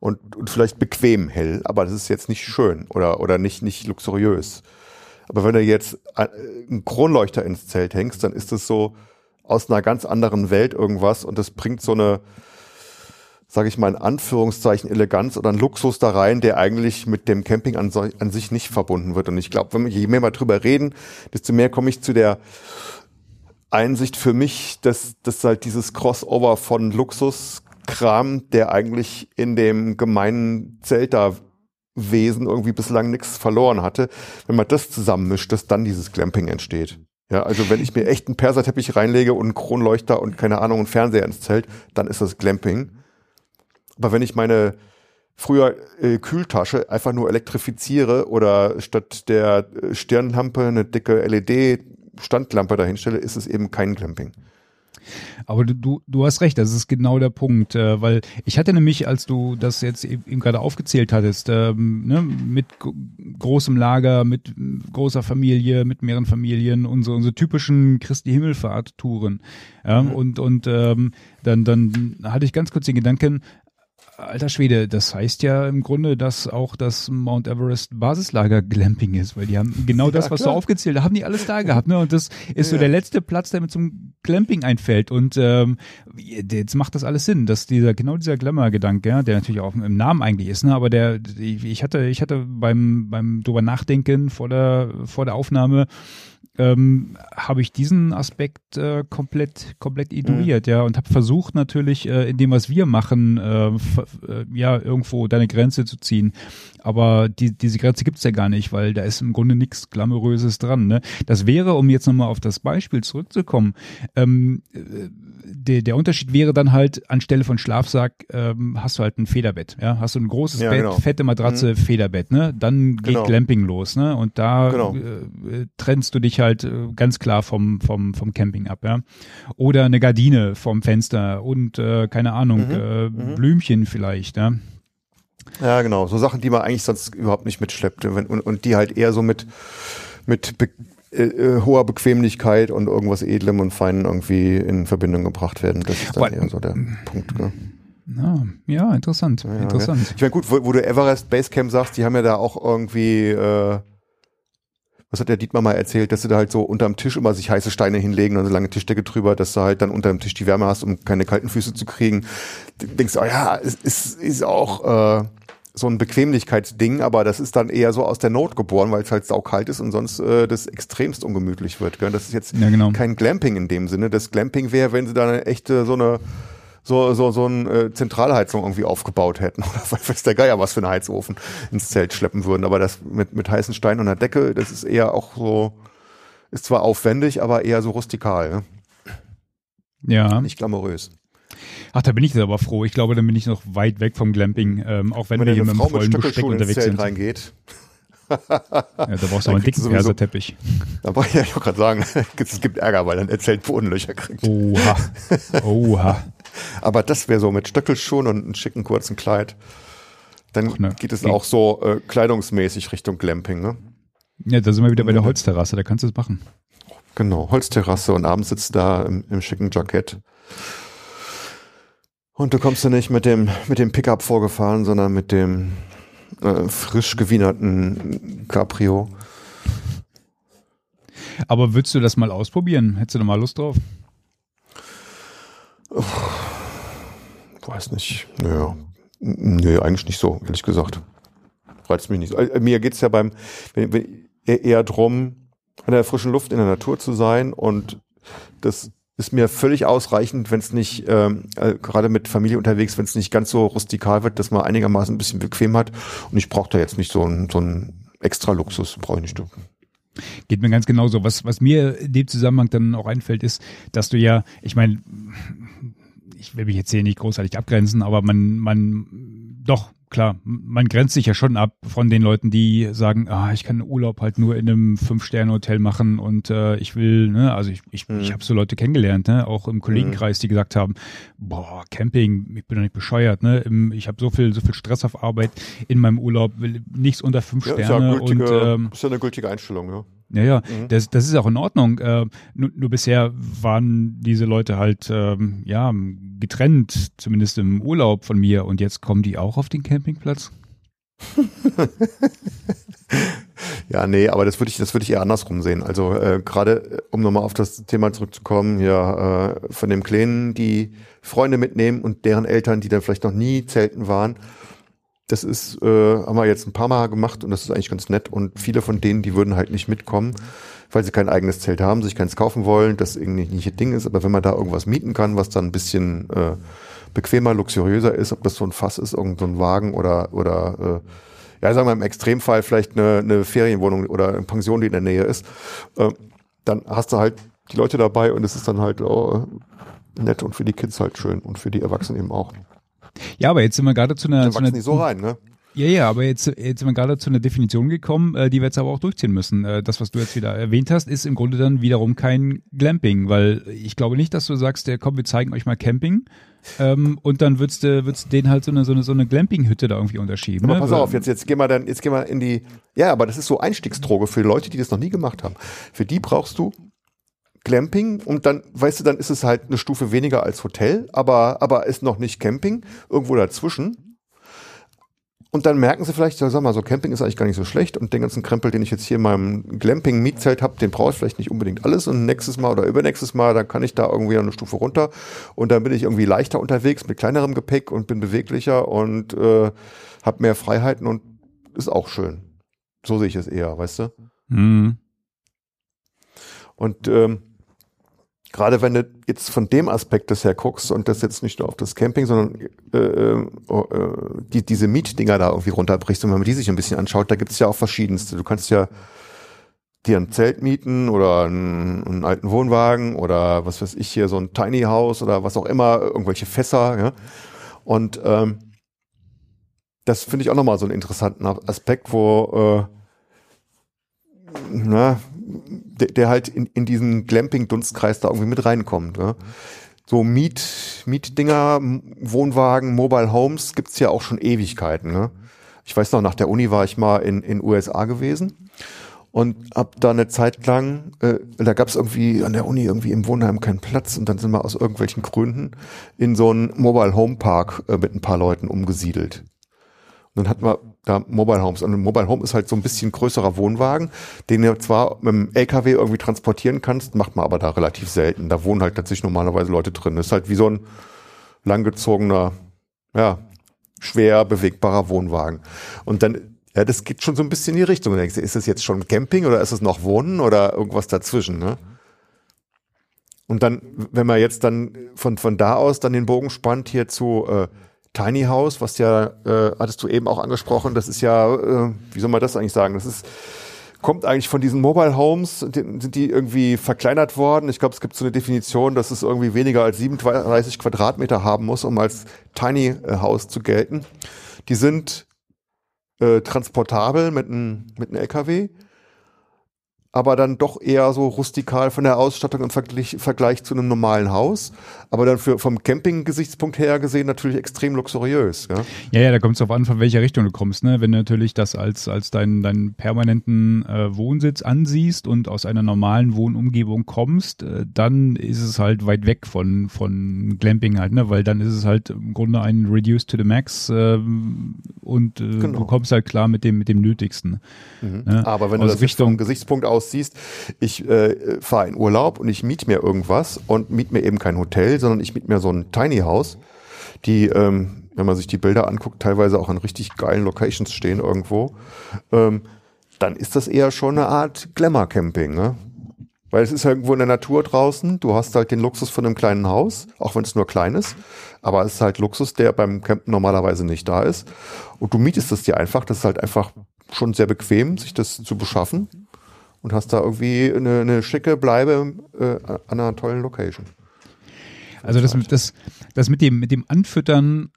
Und, und vielleicht bequem hell, aber das ist jetzt nicht schön oder, oder nicht, nicht luxuriös. Aber wenn du jetzt einen Kronleuchter ins Zelt hängst, dann ist es so aus einer ganz anderen Welt irgendwas und das bringt so eine, sage ich mal in Anführungszeichen, Eleganz oder einen Luxus da rein, der eigentlich mit dem Camping an, an sich nicht verbunden wird. Und ich glaube, wir je mehr mal drüber reden, desto mehr komme ich zu der Einsicht für mich, dass, dass halt dieses Crossover von Luxuskram, der eigentlich in dem gemeinen Zelt da Wesen irgendwie bislang nichts verloren hatte, wenn man das zusammenmischt, dass dann dieses Glamping entsteht. Ja, also wenn ich mir echt einen Perserteppich reinlege und einen Kronleuchter und keine Ahnung, einen Fernseher ins Zelt, dann ist das Glamping. Aber wenn ich meine früher äh, Kühltasche einfach nur elektrifiziere oder statt der äh, Stirnlampe eine dicke LED-Standlampe dahinstelle, ist es eben kein Glamping. Aber du, du, du hast recht, das ist genau der Punkt, äh, weil ich hatte nämlich, als du das jetzt eben, eben gerade aufgezählt hattest, ähm, ne, mit großem Lager, mit großer Familie, mit mehreren Familien, unsere, unsere typischen Christi Himmelfahrt-Touren. Ja, mhm. Und, und ähm, dann, dann hatte ich ganz kurz den Gedanken, Alter Schwede, das heißt ja im Grunde, dass auch das Mount Everest Basislager Glamping ist, weil die haben genau das, ja, was du aufgezählt hast, haben die alles da gehabt, ne? Und das ist ja. so der letzte Platz, der mit zum Glamping einfällt. Und ähm, jetzt macht das alles Sinn, dass dieser genau dieser Glamour-Gedanke, ja, der natürlich auch im Namen eigentlich ist, ne? Aber der, ich hatte, ich hatte beim beim drüber nachdenken vor der vor der Aufnahme ähm, habe ich diesen Aspekt äh, komplett komplett ignoriert, mhm. ja, und habe versucht natürlich äh, in dem, was wir machen, äh, äh, ja irgendwo deine Grenze zu ziehen. Aber die, diese Grenze gibt's ja gar nicht, weil da ist im Grunde nichts Glamouröses dran. Ne? Das wäre, um jetzt nochmal auf das Beispiel zurückzukommen, ähm, äh, der, der Unterschied wäre dann halt, anstelle von Schlafsack ähm, hast du halt ein Federbett. Ja? Hast du ein großes ja, Bett, genau. fette Matratze, mhm. Federbett. Ne? Dann geht genau. Glamping los. Ne? Und da genau. äh, trennst du dich halt äh, ganz klar vom, vom, vom Camping ab. Ja? Oder eine Gardine vom Fenster und äh, keine Ahnung, mhm. Äh, mhm. Blümchen vielleicht. Ja? Ja, genau. So Sachen, die man eigentlich sonst überhaupt nicht mitschleppt. Und, und, und die halt eher so mit, mit äh, äh, hoher Bequemlichkeit und irgendwas Edlem und Feinen irgendwie in Verbindung gebracht werden. Das ist dann eher so der Punkt. Ne? Ja, ja, interessant. Ja, interessant. Ja. Ich meine, gut, wo, wo, du Everest Basecamp sagst, die haben ja da auch irgendwie, äh, was hat der Dietmar mal erzählt, dass sie da halt so unterm Tisch immer sich heiße Steine hinlegen und eine lange Tischdecke drüber, dass du halt dann unterm Tisch die Wärme hast, um keine kalten Füße zu kriegen. Du denkst, oh ja, es ist, ist auch äh, so ein Bequemlichkeitsding, aber das ist dann eher so aus der Not geboren, weil es halt saukalt ist und sonst äh, das extremst ungemütlich wird. Gell? Das ist jetzt ja, genau. kein Glamping in dem Sinne. Das Glamping wäre, wenn sie da eine echte so eine so so so eine äh, Zentralheizung irgendwie aufgebaut hätten oder weiß der Geier was für einen Heizofen ins Zelt schleppen würden. Aber das mit mit heißen Steinen und einer Decke, das ist eher auch so ist zwar aufwendig, aber eher so rustikal. Ne? Ja. Nicht glamourös. Ach, da bin ich jetzt aber froh. Ich glaube, dann bin ich noch weit weg vom Glamping, ähm, auch wenn, wenn wir hier mit einem vollen Besteck unterwegs sind. Reingeht. ja, da brauchst du aber einen dicken Perserteppich. Da brauche ich ja auch gerade sagen, es gibt Ärger, weil dann erzählt Bodenlöcher kriegt. Oha. Oha. aber das wäre so mit Stöckelschuhen und einem schicken kurzen Kleid. Dann Ach, ne. geht es auch so äh, kleidungsmäßig Richtung Glamping, ne? Ja, da sind wir wieder bei der mhm. Holzterrasse, da kannst du es machen. Genau, Holzterrasse und abends sitzt da im, im schicken Jackett. Und du kommst ja nicht mit dem, mit dem Pickup vorgefahren, sondern mit dem äh, frisch gewienerten Cabrio. Aber würdest du das mal ausprobieren? Hättest du da mal Lust drauf? Weiß nicht. Naja. Nee, eigentlich nicht so, ehrlich gesagt. Reizt mich nicht so. Äh, mir geht's ja beim wenn, eher drum, in der frischen Luft in der Natur zu sein und das ist mir völlig ausreichend, wenn es nicht, ähm, äh, gerade mit Familie unterwegs, wenn es nicht ganz so rustikal wird, dass man einigermaßen ein bisschen bequem hat. Und ich brauche da jetzt nicht so ein, so ein extra Luxus, brauche ich nicht. Geht mir ganz genauso. Was, was mir in dem Zusammenhang dann auch einfällt, ist, dass du ja, ich meine, ich will mich jetzt hier nicht großartig abgrenzen, aber man, man, doch, klar, man grenzt sich ja schon ab von den Leuten, die sagen, ah, ich kann Urlaub halt nur in einem Fünf-Sterne-Hotel machen und äh, ich will, ne, also ich, ich, mhm. ich habe so Leute kennengelernt, ne, auch im Kollegenkreis, die gesagt haben, boah, Camping, ich bin doch nicht bescheuert, ne, ich habe so viel, so viel Stress auf Arbeit in meinem Urlaub, will nichts unter fünf ja, Sterne ist ja gültige, und ähm, ist ja eine gültige Einstellung, ja. Ja, ja, mhm. das, das ist auch in Ordnung. Äh, nur, nur bisher waren diese Leute halt ähm, ja getrennt, zumindest im Urlaub von mir. Und jetzt kommen die auch auf den Campingplatz. ja, nee, aber das würde ich, das ich eher andersrum sehen. Also äh, gerade, äh, um nochmal auf das Thema zurückzukommen, ja, äh, von dem Kleinen, die Freunde mitnehmen und deren Eltern, die dann vielleicht noch nie zelten waren das ist, äh, haben wir jetzt ein paar Mal gemacht und das ist eigentlich ganz nett. Und viele von denen, die würden halt nicht mitkommen, weil sie kein eigenes Zelt haben, sich keins kaufen wollen, das irgendwie nicht ihr Ding ist. Aber wenn man da irgendwas mieten kann, was dann ein bisschen äh, bequemer, luxuriöser ist, ob das so ein Fass ist, irgendein so ein oder, oder äh, ja, sagen wir im Extremfall vielleicht eine, eine Ferienwohnung oder eine Pension, die in der Nähe ist, äh, dann hast du halt die Leute dabei und es ist dann halt oh, nett und für die Kids halt schön und für die Erwachsenen eben auch. Ja, aber jetzt sind wir gerade zu einer. Dann wachsen die so rein, ne? Ja, ja, aber jetzt, jetzt sind wir gerade zu einer Definition gekommen, äh, die wir jetzt aber auch durchziehen müssen. Äh, das, was du jetzt wieder erwähnt hast, ist im Grunde dann wiederum kein Glamping, weil ich glaube nicht, dass du sagst, ja, komm, wir zeigen euch mal Camping. Ähm, und dann würdest du würdest denen halt so eine so eine so eine Glamping-Hütte da irgendwie unterschieben. Aber ne? pass auf, jetzt jetzt gehen wir dann jetzt gehen wir in die ja, aber das ist so Einstiegsdroge für Leute, die das noch nie gemacht haben. Für die brauchst du Glamping und dann, weißt du, dann ist es halt eine Stufe weniger als Hotel, aber, aber ist noch nicht Camping, irgendwo dazwischen. Und dann merken sie vielleicht, sag mal, so Camping ist eigentlich gar nicht so schlecht und den ganzen Krempel, den ich jetzt hier in meinem Glamping-Mietzelt habe, den brauche ich vielleicht nicht unbedingt alles und nächstes Mal oder übernächstes Mal, dann kann ich da irgendwie eine Stufe runter und dann bin ich irgendwie leichter unterwegs mit kleinerem Gepäck und bin beweglicher und äh, habe mehr Freiheiten und ist auch schön. So sehe ich es eher, weißt du? Mhm. Und ähm, gerade wenn du jetzt von dem Aspekt das her guckst und das jetzt nicht nur auf das Camping, sondern äh, äh, die, diese Mietdinger da irgendwie runterbrichst und wenn man die sich ein bisschen anschaut, da gibt es ja auch verschiedenste. Du kannst ja dir ein Zelt mieten oder einen, einen, alten Wohnwagen oder was weiß ich hier, so ein Tiny House oder was auch immer, irgendwelche Fässer. Ja? Und ähm, das finde ich auch nochmal so einen interessanten Aspekt, wo äh, na, der, der halt in, in diesen Glamping-Dunstkreis da irgendwie mit reinkommt. Ja. So Miet, Mietdinger, Wohnwagen, Mobile Homes gibt's ja auch schon Ewigkeiten. Ne? Ich weiß noch, nach der Uni war ich mal in in USA gewesen und hab da eine Zeit lang, äh, da gab's irgendwie an der Uni irgendwie im Wohnheim keinen Platz und dann sind wir aus irgendwelchen Gründen in so einen Mobile Home Park äh, mit ein paar Leuten umgesiedelt. Und dann hatten wir da Mobile Homes. Und ein Mobile Home ist halt so ein bisschen größerer Wohnwagen, den du zwar mit dem LKW irgendwie transportieren kannst, macht man aber da relativ selten. Da wohnen halt tatsächlich normalerweise Leute drin. Ist halt wie so ein langgezogener, ja, schwer bewegbarer Wohnwagen. Und dann, ja, das geht schon so ein bisschen in die Richtung. Du denkst, ist das jetzt schon Camping oder ist es noch Wohnen oder irgendwas dazwischen, ne? Und dann, wenn man jetzt dann von, von da aus dann den Bogen spannt hier zu, äh, Tiny House, was ja, äh, hattest du eben auch angesprochen, das ist ja, äh, wie soll man das eigentlich sagen? Das ist, kommt eigentlich von diesen Mobile Homes, sind die irgendwie verkleinert worden. Ich glaube, es gibt so eine Definition, dass es irgendwie weniger als 37 Quadratmeter haben muss, um als Tiny äh, House zu gelten. Die sind äh, transportabel mit einem mit einem LKW aber dann doch eher so rustikal von der Ausstattung im Vergleich, Vergleich zu einem normalen Haus. Aber dann für, vom Camping-Gesichtspunkt her gesehen natürlich extrem luxuriös. Ja, ja, ja da kommt es darauf an, von welcher Richtung du kommst. Ne? Wenn du natürlich das als, als deinen, deinen permanenten äh, Wohnsitz ansiehst und aus einer normalen Wohnumgebung kommst, äh, dann ist es halt weit weg von, von Glamping halt, ne? weil dann ist es halt im Grunde ein Reduced to the Max äh, und äh, genau. du kommst halt klar mit dem, mit dem Nötigsten. Mhm. Ne? Aber wenn du das Richtung, vom Gesichtspunkt aus siehst, ich äh, fahre in Urlaub und ich miete mir irgendwas und miete mir eben kein Hotel, sondern ich miete mir so ein Tiny House, die, ähm, wenn man sich die Bilder anguckt, teilweise auch an richtig geilen Locations stehen irgendwo, ähm, dann ist das eher schon eine Art Glamour-Camping. Ne? Weil es ist irgendwo in der Natur draußen. Du hast halt den Luxus von einem kleinen Haus, auch wenn es nur klein ist. Aber es ist halt Luxus, der beim Campen normalerweise nicht da ist. Und du mietest es dir einfach. Das ist halt einfach schon sehr bequem, sich das zu beschaffen. Und hast da irgendwie eine, eine schicke Bleibe äh, an einer tollen Location. Also das, das, das mit dem, mit dem Anfüttern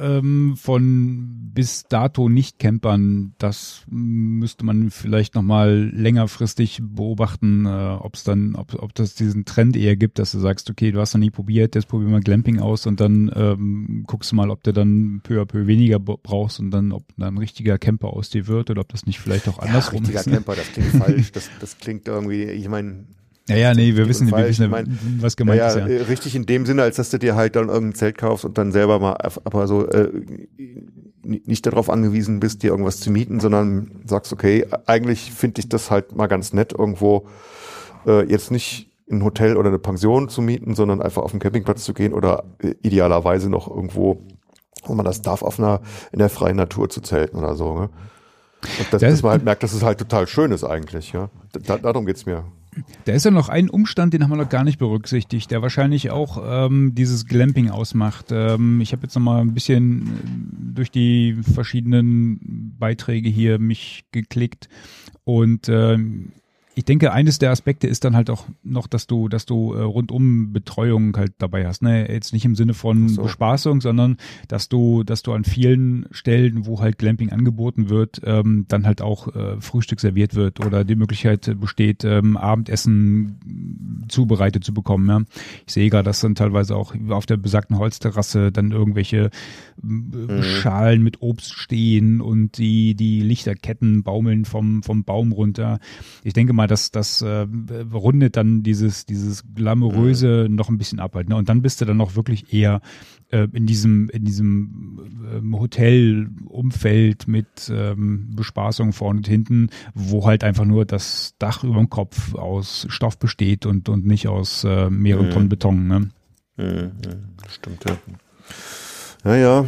ähm, von bis dato Nicht-Campern, das müsste man vielleicht nochmal längerfristig beobachten, äh, ob es dann, ob, ob das diesen Trend eher gibt, dass du sagst, okay, du hast noch nie probiert, jetzt probier mal Glamping aus und dann ähm, guckst du mal, ob du dann peu à peu weniger brauchst und dann, ob dann ein richtiger Camper aus dir wird oder ob das nicht vielleicht auch andersrum ja, richtiger ist. Richtiger Camper, das klingt falsch, das, das klingt irgendwie, ich meine, ja, ja, nee, wir wissen, wir wissen, mein, was gemeint ja, ist. Ja. Äh, richtig in dem Sinne, als dass du dir halt dann irgendein Zelt kaufst und dann selber mal, aber so äh, nicht darauf angewiesen bist, dir irgendwas zu mieten, sondern sagst, okay, eigentlich finde ich das halt mal ganz nett, irgendwo äh, jetzt nicht ein Hotel oder eine Pension zu mieten, sondern einfach auf den Campingplatz zu gehen oder äh, idealerweise noch irgendwo, wo man das darf, auf einer in der freien Natur zu zelten oder so. Ne? Und das, das dass man halt merkt, dass es halt total schön ist eigentlich. Ja, da, darum geht's mir. Da ist ja noch ein Umstand, den haben wir noch gar nicht berücksichtigt, der wahrscheinlich auch ähm, dieses Glamping ausmacht. Ähm, ich habe jetzt noch mal ein bisschen äh, durch die verschiedenen Beiträge hier mich geklickt und ähm, ich denke, eines der Aspekte ist dann halt auch noch, dass du, dass du äh, rundum Betreuung halt dabei hast. Ne? Jetzt nicht im Sinne von so. Bespaßung, sondern dass du, dass du an vielen Stellen, wo halt Glamping angeboten wird, ähm, dann halt auch äh, Frühstück serviert wird oder die Möglichkeit besteht, ähm, Abendessen zubereitet zu bekommen. Ja? Ich sehe gerade, dass dann teilweise auch auf der besagten Holzterrasse dann irgendwelche äh, mhm. Schalen mit Obst stehen und die, die Lichterketten baumeln vom, vom Baum runter. Ich denke mal, mal, das, das äh, rundet dann dieses, dieses glamouröse mhm. noch ein bisschen ab halt, ne? Und dann bist du dann noch wirklich eher äh, in diesem, in diesem ähm, Hotelumfeld mit ähm, Bespaßung vorne und hinten, wo halt einfach nur das Dach über dem Kopf aus Stoff besteht und, und nicht aus äh, mehreren mhm. Tonnen Beton. Ne? Mhm. Stimmt, ja. Ja, ja.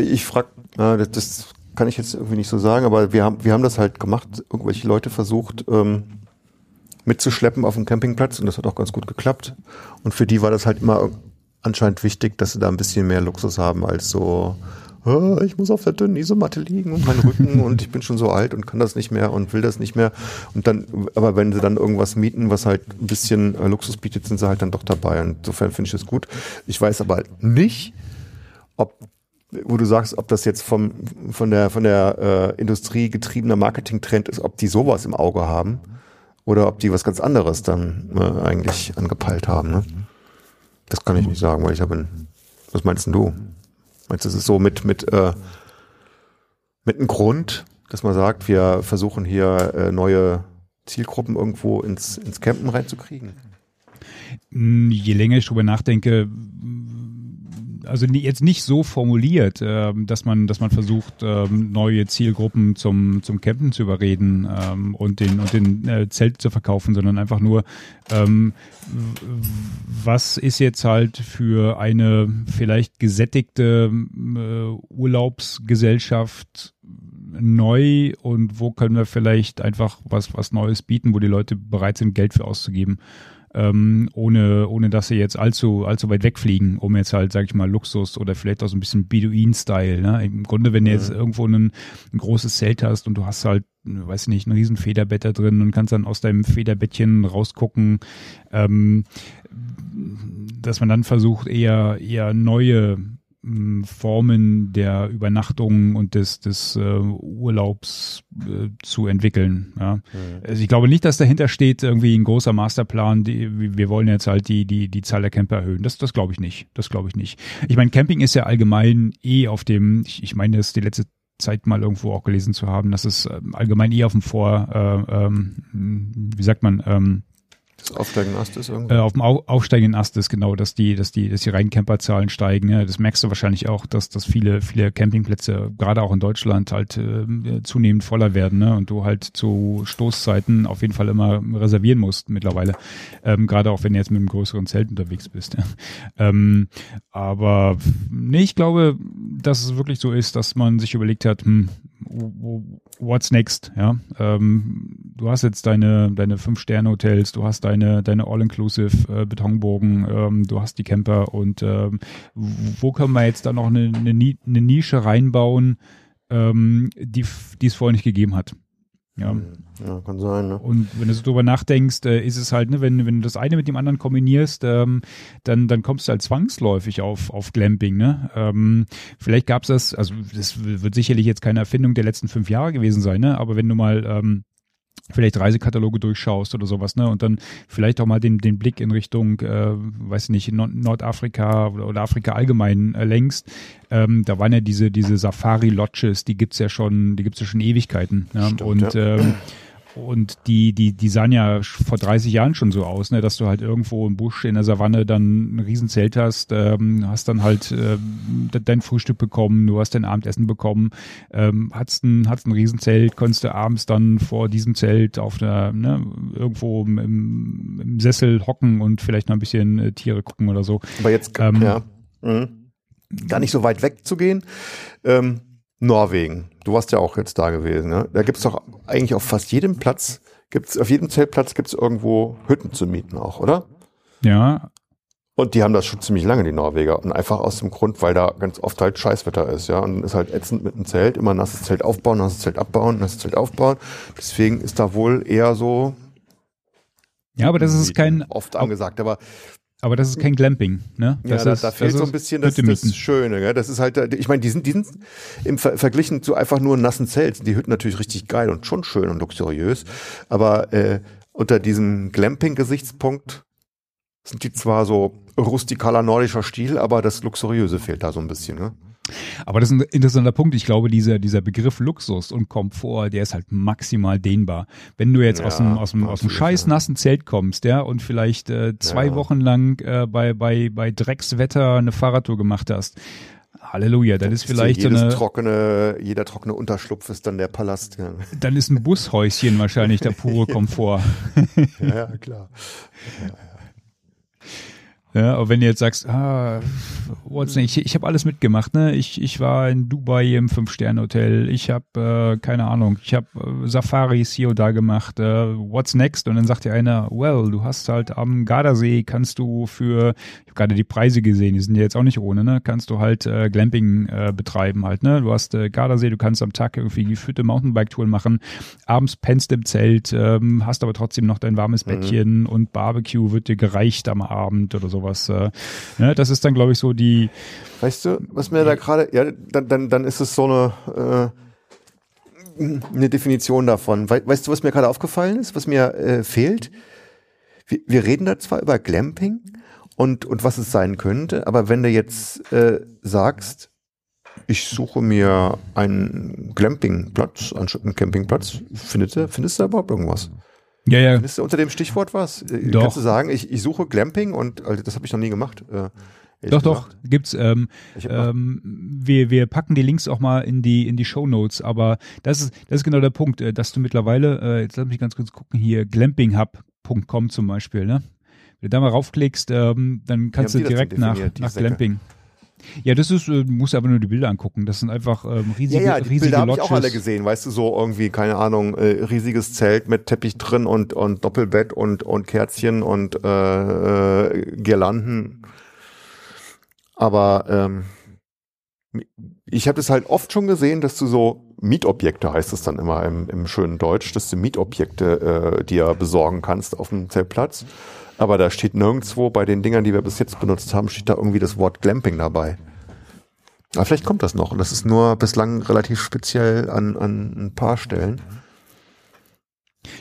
ich frag, das, das kann ich jetzt irgendwie nicht so sagen, aber wir haben, wir haben das halt gemacht, irgendwelche Leute versucht ähm, mitzuschleppen auf dem Campingplatz und das hat auch ganz gut geklappt. Und für die war das halt immer anscheinend wichtig, dass sie da ein bisschen mehr Luxus haben als so, oh, ich muss auf der dünnen Isomatte liegen und mein Rücken und ich bin schon so alt und kann das nicht mehr und will das nicht mehr. Und dann, aber wenn sie dann irgendwas mieten, was halt ein bisschen äh, Luxus bietet, sind sie halt dann doch dabei. Und insofern finde ich das gut. Ich weiß aber halt nicht, ob wo du sagst, ob das jetzt vom, von der, von der äh, Industrie getriebener Marketingtrend ist, ob die sowas im Auge haben oder ob die was ganz anderes dann äh, eigentlich angepeilt haben. Ne? Das kann ich nicht sagen, weil ich habe Was meinst denn du? Meinst du, es ist so mit, mit, äh, mit einem Grund, dass man sagt, wir versuchen hier äh, neue Zielgruppen irgendwo ins, ins Campen reinzukriegen? Je länger ich drüber nachdenke, also jetzt nicht so formuliert, äh, dass man, dass man versucht, ähm, neue Zielgruppen zum, zum Campen zu überreden ähm, und den, und den äh, Zelt zu verkaufen, sondern einfach nur, ähm, was ist jetzt halt für eine vielleicht gesättigte äh, Urlaubsgesellschaft neu und wo können wir vielleicht einfach was, was Neues bieten, wo die Leute bereit sind, Geld für auszugeben ähm, ohne, ohne dass sie jetzt allzu, allzu weit wegfliegen, um jetzt halt, sag ich mal, Luxus oder vielleicht auch so ein bisschen Beduin-Style. Ne? Im Grunde, wenn du jetzt irgendwo ein, ein großes Zelt hast und du hast halt weiß nicht, ein riesen Federbett da drin und kannst dann aus deinem Federbettchen rausgucken, ähm, dass man dann versucht, eher, eher neue Formen der Übernachtung und des, des äh, Urlaubs äh, zu entwickeln. Ja. Mhm. Also ich glaube nicht, dass dahinter steht irgendwie ein großer Masterplan, die, wir wollen jetzt halt die, die, die Zahl der Camper erhöhen. Das, das glaube ich nicht. Das glaube ich nicht. Ich meine, Camping ist ja allgemein eh auf dem, ich, ich meine, das ist die letzte Zeit mal irgendwo auch gelesen zu haben, dass es ähm, allgemein eh auf dem Vor, äh, ähm, wie sagt man, ähm, das aufsteigende Ast ist irgendwie? Äh, auf dem Au aufsteigenden Ast ist genau, dass die, dass die, dass die Reincamperzahlen steigen. Ja. Das merkst du wahrscheinlich auch, dass, dass viele, viele Campingplätze, gerade auch in Deutschland, halt äh, zunehmend voller werden, ne? Und du halt zu Stoßzeiten auf jeden Fall immer reservieren musst mittlerweile. Ähm, gerade auch wenn du jetzt mit einem größeren Zelt unterwegs bist. Ja. Ähm, aber nee, ich glaube, dass es wirklich so ist, dass man sich überlegt hat, hm, what's next? Ja. Ähm, du hast jetzt deine, deine Fünf-Sterne-Hotels, du hast deine, deine All-Inclusive äh, Betonburgen, ähm, du hast die Camper und ähm, wo können wir jetzt da noch eine, eine, eine Nische reinbauen, ähm, die, die es vorher nicht gegeben hat? Ja. ja, kann sein. Ne? Und wenn du so drüber nachdenkst, äh, ist es halt, ne, wenn, wenn du das eine mit dem anderen kombinierst, ähm, dann, dann kommst du halt zwangsläufig auf, auf Glamping. Ne? Ähm, vielleicht gab's das, also das wird sicherlich jetzt keine Erfindung der letzten fünf Jahre gewesen sein, ne? aber wenn du mal ähm, vielleicht Reisekataloge durchschaust oder sowas, ne? Und dann vielleicht auch mal den, den Blick in Richtung, äh, weiß nicht, Nordafrika oder, oder Afrika allgemein äh, lenkst. Ähm, da waren ja diese, diese Safari-Lodges, die gibt's ja schon, die gibt's ja schon Ewigkeiten. Ne? Stimmt, und ja. ähm, und die, die, die sahen ja vor 30 Jahren schon so aus, ne, dass du halt irgendwo im Busch in der Savanne dann ein Riesenzelt hast, ähm, hast dann halt äh, dein Frühstück bekommen, du hast dein Abendessen bekommen, ähm, hast ein, hast ein Riesenzelt, konntest du abends dann vor diesem Zelt auf der, ne, irgendwo im, im Sessel hocken und vielleicht noch ein bisschen äh, Tiere gucken oder so. Aber jetzt, ähm, ja, mh. gar nicht so weit weg zu gehen. Ähm, Norwegen. Du warst ja auch jetzt da gewesen. Ne? Da gibt's doch eigentlich auf fast jedem Platz, gibt's auf jedem Zeltplatz gibt's irgendwo Hütten zu mieten auch, oder? Ja. Und die haben das schon ziemlich lange, die Norweger. Und einfach aus dem Grund, weil da ganz oft halt Scheißwetter ist, ja. Und ist halt ätzend mit dem Zelt, immer nasses Zelt aufbauen, nasses Zelt abbauen, nasses Zelt aufbauen. Deswegen ist da wohl eher so. Ja, aber das ist kein. Oft angesagt, aber aber das ist kein Glamping, ne? Das ja, da, ist, da fehlt so ein bisschen das, das Schöne. Gell? Das ist halt, ich meine, die sind, die sind im Ver verglichen zu einfach nur nassen Zelt, sind die Hütten natürlich richtig geil und schon schön und luxuriös. Aber äh, unter diesem Glamping-Gesichtspunkt sind die zwar so rustikaler nordischer Stil, aber das Luxuriöse fehlt da so ein bisschen. Ne? Aber das ist ein interessanter Punkt. Ich glaube, dieser, dieser Begriff Luxus und Komfort, der ist halt maximal dehnbar. Wenn du jetzt ja, aus dem, aus dem, aus dem scheiß nassen Zelt kommst, ja, und vielleicht äh, zwei ja. Wochen lang äh, bei, bei, bei Dreckswetter eine Fahrradtour gemacht hast, Halleluja, dann ist vielleicht jedes so eine, trockene, jeder trockene Unterschlupf ist dann der Palast. Ja. Dann ist ein Bushäuschen wahrscheinlich der pure Komfort. ja, ja, klar. Ja, ja. Aber wenn du jetzt sagst, ah, Watson, ich, ich habe alles mitgemacht, ne? Ich, ich war in Dubai im Fünf-Sterne-Hotel, ich habe, äh, keine Ahnung, ich habe äh, Safaris hier und da gemacht, äh, what's next? Und dann sagt dir einer, well, du hast halt am Gardasee, kannst du für, ich habe gerade die Preise gesehen, die sind ja jetzt auch nicht ohne, ne? Kannst du halt äh, Glamping äh, betreiben halt, ne? Du hast äh, Gardasee, du kannst am Tag irgendwie geführte Mountainbike-Touren machen, abends pennst im Zelt, ähm, hast aber trotzdem noch dein warmes mhm. Bettchen und Barbecue wird dir gereicht am Abend oder so sowas. Äh, ne? Das ist dann, glaube ich, so die. Weißt du, was mir da gerade, ja, dann, dann, dann ist es so eine, äh, eine Definition davon. We weißt du, was mir gerade aufgefallen ist, was mir äh, fehlt? Wir, wir reden da zwar über Glamping und, und was es sein könnte, aber wenn du jetzt äh, sagst, ich suche mir einen Glampingplatz einen Campingplatz, findest du, findest du da überhaupt irgendwas? Ja, ja. Ist unter dem Stichwort was? Äh, doch. Kannst du sagen, ich, ich suche Glamping und also das habe ich noch nie gemacht. Äh, doch, doch, gibt's. Ähm, ähm, wir, wir packen die Links auch mal in die in die Show Notes. Aber das ist das ist genau der Punkt, äh, dass du mittlerweile, äh, jetzt lass mich ganz kurz gucken hier, glampinghub.com zum Beispiel, ne? Wenn du da mal raufklickst, ähm, dann kannst du direkt nach nach Glamping. Ja, das ist, äh, du musst einfach nur die Bilder angucken. Das sind einfach ähm, riesige, ja, ja, die riesige Bilder habe ich auch alle gesehen, weißt du, so irgendwie, keine Ahnung, äh, riesiges Zelt mit Teppich drin und, und Doppelbett und, und Kerzchen und äh, äh, Girlanden. Aber ähm, ich habe es halt oft schon gesehen, dass du so Mietobjekte, heißt es dann immer im, im schönen Deutsch, dass du Mietobjekte äh, dir besorgen kannst auf dem Zeltplatz. Aber da steht nirgendwo bei den Dingern, die wir bis jetzt benutzt haben, steht da irgendwie das Wort Glamping dabei. Aber vielleicht kommt das noch. Und das ist nur bislang relativ speziell an, an ein paar Stellen.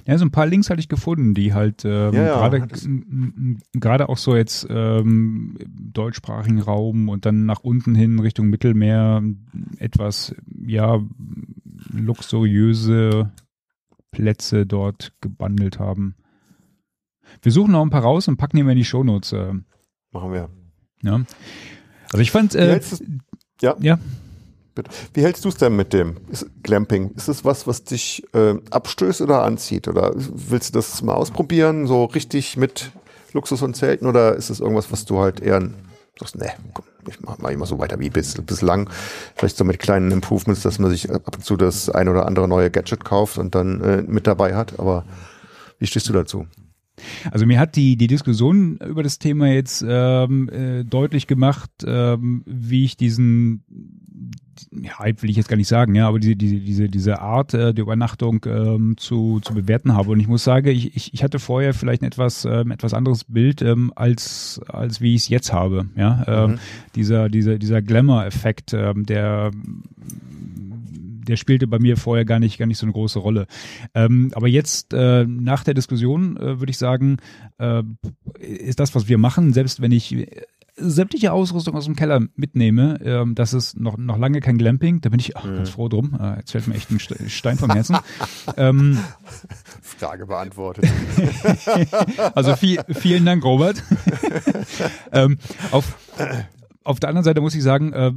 Ja, so ein paar Links hatte ich gefunden, die halt ähm, ja, ja, gerade auch so jetzt ähm, deutschsprachigen Raum und dann nach unten hin Richtung Mittelmeer etwas ja luxuriöse Plätze dort gebundelt haben. Wir suchen noch ein paar raus und packen die mal in die Shownotes. Äh. Machen wir. Ja. Also ich fand, äh, ja. ja. Bitte. Wie hältst du es denn mit dem Glamping? Ist es was, was dich äh, abstößt oder anzieht? Oder willst du das mal ausprobieren, so richtig mit Luxus und Zelten? Oder ist es irgendwas, was du halt eher sagst, nee, komm, ich mache mach immer so weiter wie bis, bislang. Vielleicht so mit kleinen Improvements, dass man sich ab und zu das ein oder andere neue Gadget kauft und dann äh, mit dabei hat. Aber wie stehst du dazu? Also mir hat die, die Diskussion über das Thema jetzt ähm, äh, deutlich gemacht, ähm, wie ich diesen Hype will ich jetzt gar nicht sagen, ja, aber diese, diese, diese, diese Art äh, der Übernachtung ähm, zu, zu bewerten habe. Und ich muss sagen, ich, ich, ich hatte vorher vielleicht ein etwas, ähm, etwas anderes Bild, ähm, als, als wie ich es jetzt habe. Ja, ähm, mhm. dieser, dieser, dieser Glamour-Effekt, ähm, der der spielte bei mir vorher gar nicht, gar nicht so eine große Rolle. Ähm, aber jetzt äh, nach der Diskussion äh, würde ich sagen, äh, ist das, was wir machen, selbst wenn ich sämtliche Ausrüstung aus dem Keller mitnehme, ähm, das ist noch, noch lange kein Glamping, da bin ich mhm. ganz froh drum. Äh, jetzt fällt mir echt ein Stein vom Herzen. ähm, Frage beantwortet. also viel, vielen Dank, Robert. ähm, auf, auf der anderen Seite muss ich sagen, äh,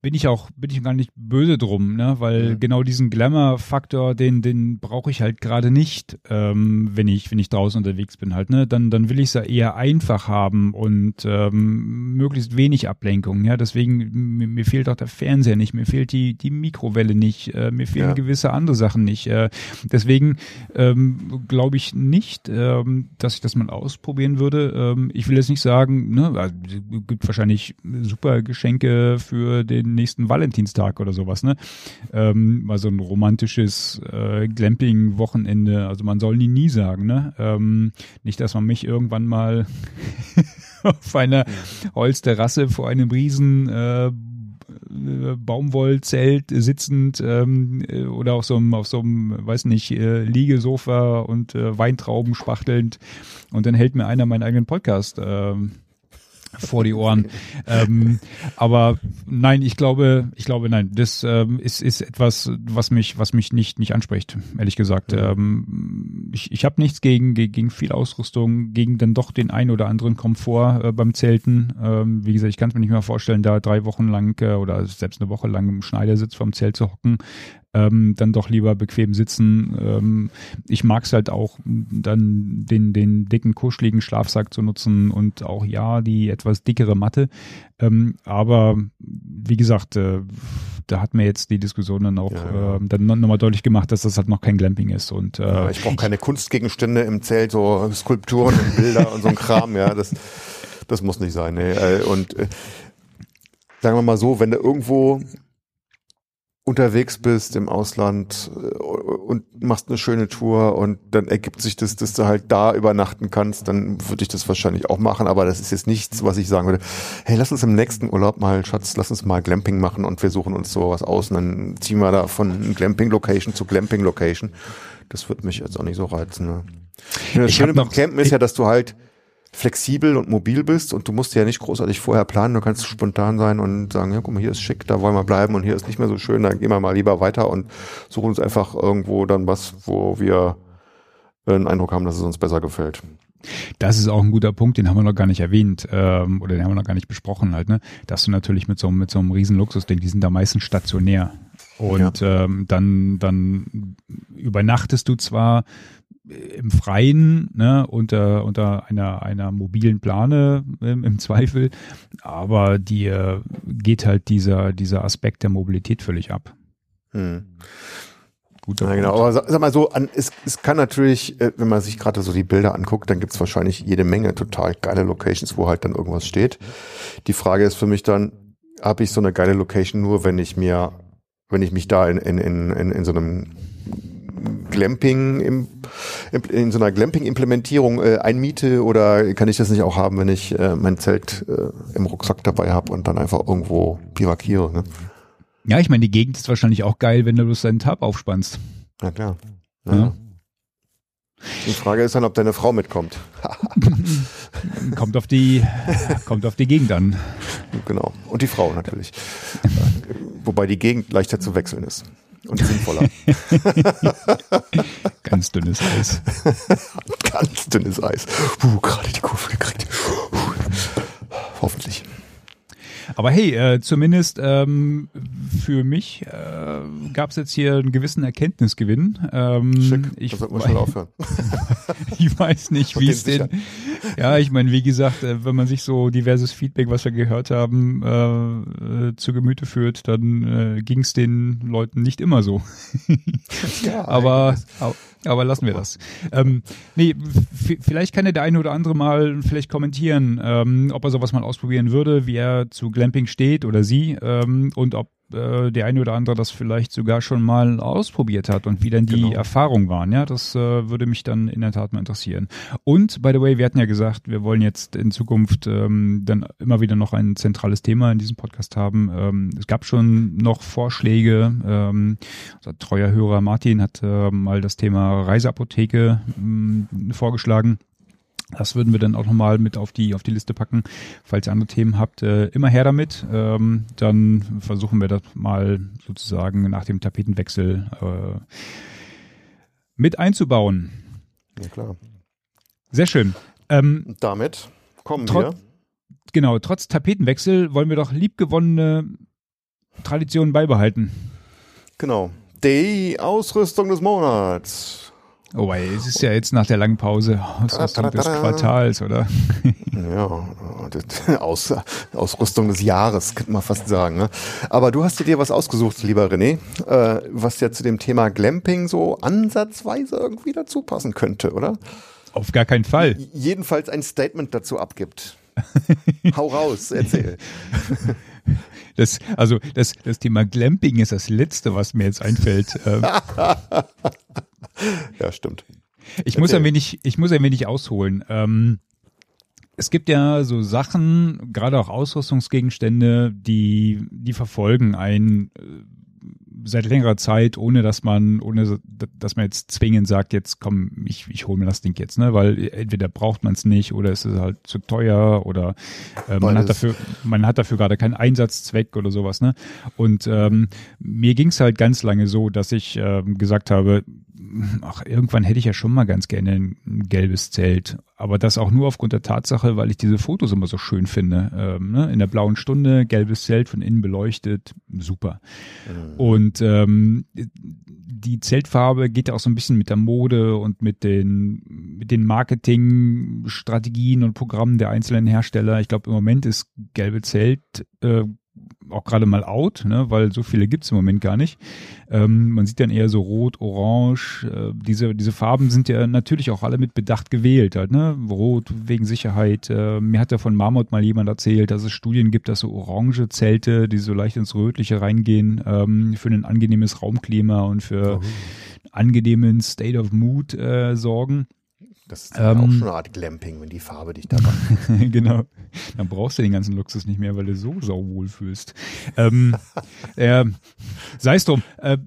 bin ich auch, bin ich gar nicht böse drum, ne? Weil mhm. genau diesen Glamour-Faktor, den, den brauche ich halt gerade nicht, ähm, wenn ich, wenn ich draußen unterwegs bin halt, ne? Dann, dann will ich es ja eher einfach haben und ähm, möglichst wenig Ablenkung, ja. Deswegen, mir, mir fehlt auch der Fernseher nicht, mir fehlt die, die Mikrowelle nicht, äh, mir fehlen ja. gewisse andere Sachen nicht. Äh, deswegen ähm, glaube ich nicht, ähm, dass ich das mal ausprobieren würde. Ähm, ich will jetzt nicht sagen, ne, also, gibt wahrscheinlich super Geschenke für den nächsten Valentinstag oder sowas, ne? Ähm, mal so ein romantisches äh, Glamping-Wochenende. Also man soll nie nie sagen, ne? Ähm, nicht, dass man mich irgendwann mal auf einer Holzterrasse vor einem riesen äh, Baumwollzelt sitzend ähm, äh, oder auf so einem, auf so einem, weiß nicht, äh, Liegesofa und äh, Weintrauben spachtelnd und dann hält mir einer meinen eigenen Podcast. Ähm, vor die Ohren. ähm, aber nein, ich glaube, ich glaube, nein, das ähm, ist, ist etwas, was mich, was mich nicht, nicht anspricht, ehrlich gesagt. Mhm. Ähm, ich ich habe nichts gegen, gegen viel Ausrüstung, gegen dann doch den ein oder anderen Komfort äh, beim Zelten. Ähm, wie gesagt, ich kann es mir nicht mehr vorstellen, da drei Wochen lang äh, oder selbst eine Woche lang im Schneidersitz vom Zelt zu hocken ähm, dann doch lieber bequem sitzen. Ähm, ich mag es halt auch, dann den, den dicken, kuscheligen Schlafsack zu nutzen und auch ja, die etwas dickere Matte. Ähm, aber wie gesagt, äh, da hat mir jetzt die Diskussion dann auch ja. Äh, dann nochmal deutlich gemacht, dass das halt noch kein Glamping ist. Und, äh, ja, ich brauche keine Kunstgegenstände im Zelt, so Skulpturen und Bilder und so ein Kram, ja. Das, das muss nicht sein. Nee. Äh, und äh, sagen wir mal so, wenn du irgendwo unterwegs bist im Ausland äh, und machst eine schöne Tour und dann ergibt sich das, dass du halt da übernachten kannst, dann würde ich das wahrscheinlich auch machen, aber das ist jetzt nichts, was ich sagen würde, hey, lass uns im nächsten Urlaub mal, Schatz, lass uns mal Glamping machen und wir suchen uns sowas aus und dann ziehen wir da von Glamping-Location zu Glamping-Location. Das wird mich jetzt auch nicht so reizen. Ne? Das Schöne beim Campen ist ja, dass du halt flexibel und mobil bist und du musst ja nicht großartig vorher planen, du kannst spontan sein und sagen, ja, guck mal, hier ist schick, da wollen wir bleiben und hier ist nicht mehr so schön, dann gehen wir mal lieber weiter und suchen uns einfach irgendwo dann was, wo wir einen Eindruck haben, dass es uns besser gefällt. Das ist auch ein guter Punkt, den haben wir noch gar nicht erwähnt ähm, oder den haben wir noch gar nicht besprochen halt, ne? Dass du natürlich mit so, mit so einem riesen Luxusding, die sind da meistens stationär. Und ja. ähm, dann, dann übernachtest du zwar im Freien, ne, unter, unter einer, einer mobilen Plane im, im Zweifel, aber dir geht halt dieser, dieser Aspekt der Mobilität völlig ab. Hm. Gut, ja, genau, aber sag, sag mal so, an, es, es kann natürlich, äh, wenn man sich gerade so die Bilder anguckt, dann gibt's wahrscheinlich jede Menge total geile Locations, wo halt dann irgendwas steht. Die Frage ist für mich dann, habe ich so eine geile Location nur, wenn ich mir, wenn ich mich da in, in, in, in, in so einem Glamping im, in so einer Glamping-Implementierung äh, einmiete oder kann ich das nicht auch haben, wenn ich äh, mein Zelt äh, im Rucksack dabei habe und dann einfach irgendwo bivakiere? Ne? Ja, ich meine, die Gegend ist wahrscheinlich auch geil, wenn du bloß deinen Tab aufspannst. Na klar. Ja. ja. Die Frage ist dann, ob deine Frau mitkommt. kommt auf die, kommt auf die Gegend an. Genau. Und die Frau natürlich. Wobei die Gegend leichter zu wechseln ist und sinnvoller. Ganz dünnes Eis. Ganz dünnes Eis. Puh, gerade die Kurve gekriegt. Puh. Hoffentlich. Aber hey, äh, zumindest ähm, für mich äh, gab es jetzt hier einen gewissen Erkenntnisgewinn. Ähm, Schick, ich, das wir schon aufhören. ich weiß nicht, wie es den. Ja, ich meine, wie gesagt, äh, wenn man sich so diverses Feedback, was wir gehört haben, äh, äh, zu Gemüte führt, dann äh, ging es den Leuten nicht immer so. Ja, aber, aber aber lassen wir das. Ähm, nee, vielleicht kann ja der eine oder andere mal vielleicht kommentieren, ähm, ob er sowas mal ausprobieren würde, wie er zu Glamping steht oder sie ähm, und ob äh, der eine oder andere das vielleicht sogar schon mal ausprobiert hat und wie dann die Genau. Erfahrungen waren. Ja, das äh, würde mich dann in der Tat mal interessieren. Und by the way, wir hatten ja gesagt, wir wollen jetzt in Zukunft ähm, dann immer wieder noch ein zentrales Thema in diesem Podcast haben. Ähm, es gab schon noch Vorschläge. Ähm, unser treuer Hörer Martin hat äh, mal das Thema Reiseapotheke mh, vorgeschlagen. Das würden wir dann auch nochmal mit auf die, auf die Liste packen. Falls ihr andere Themen habt, äh, immer her damit. Ähm, dann versuchen wir das mal sozusagen nach dem Tapetenwechsel äh, mit einzubauen. Ja, klar. Sehr schön. Ähm, damit kommen wir. genau, trotz Tapetenwechsel wollen wir doch liebgewonnene Traditionen beibehalten. Genau. Die Ausrüstung des Monats. Oh, ey, es ist ja jetzt nach der langen Pause Ausrüstung des. Quartals, oder? Ja, Aus, Ausrüstung des Jahres, könnte man fast sagen. Ne? Aber du hast dir was ausgesucht, lieber René, äh, was ja zu dem Thema Glamping so ansatzweise irgendwie dazu passen könnte, oder? Auf gar keinen Fall. Jedenfalls ein Statement dazu abgibt. Hau raus, erzähl. Das, also das, das Thema Glamping ist das Letzte, was mir jetzt einfällt. Ja, stimmt. Ich muss ein wenig, ich muss ein wenig ausholen. Ähm, es gibt ja so Sachen, gerade auch Ausrüstungsgegenstände, die, die verfolgen einen äh, seit längerer Zeit, ohne dass man, ohne dass man jetzt zwingend sagt, jetzt komm, ich, ich hole mir das Ding jetzt, ne? Weil entweder braucht man es nicht oder es ist halt zu teuer oder äh, man hat dafür, man hat dafür gerade keinen Einsatzzweck oder sowas, ne? Und ähm, mir ging es halt ganz lange so, dass ich ähm, gesagt habe, ach, irgendwann hätte ich ja schon mal ganz gerne ein, gelbes Zelt. Aber das auch nur aufgrund der Tatsache, weil ich diese Fotos immer so schön finde. Ähm, ne? In der blauen Stunde, gelbes Zelt von innen beleuchtet, super. Und ähm, die Zeltfarbe geht ja auch so ein bisschen mit der Mode und mit den, mit den Marketingstrategien und Programmen der einzelnen Hersteller. Ich glaube, im Moment ist gelbe Zelt äh, auch gerade mal out, ne, weil so viele gibt's im Moment gar nicht. Ähm, man sieht dann eher so rot, orange. Äh, diese, diese Farben sind ja natürlich auch alle mit Bedacht gewählt. Halt, ne? Rot wegen Sicherheit. Äh, mir hat ja von Marmot mal jemand erzählt, dass es Studien gibt, dass so orange Zelte, die so leicht ins Rötliche reingehen, ähm, für ein angenehmes Raumklima und für angenehmen State of Mood äh, sorgen. Das ist auch Ähm, schon eine Art Glamping, wenn die Farbe dich da macht. genau. Dann brauchst du den ganzen Luxus nicht mehr, weil du so sauwohl fühlst. Ähm, äh, Sei es drum. Äh,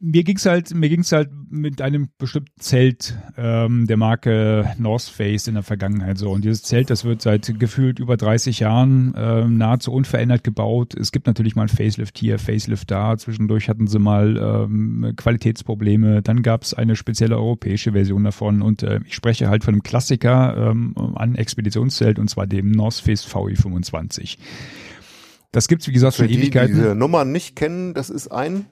mir ging's halt, mir ging's halt mit einem bestimmten Zelt ähm, der Marke North Face in der Vergangenheit so. Und dieses Zelt, das wird seit gefühlt über 30 Jahren äh, nahezu unverändert gebaut. Es gibt natürlich mal ein Facelift hier, Facelift da. Zwischendurch hatten sie mal ähm, Qualitätsprobleme. Dann gab's eine spezielle europäische Version davon. Und äh, ich spreche halt von einem Klassiker ähm, an Expeditionszelt und zwar dem North Face VE25. Das gibt's wie gesagt Für schon die, die Ewigkeiten. diese Nummer nicht kennen, das ist ein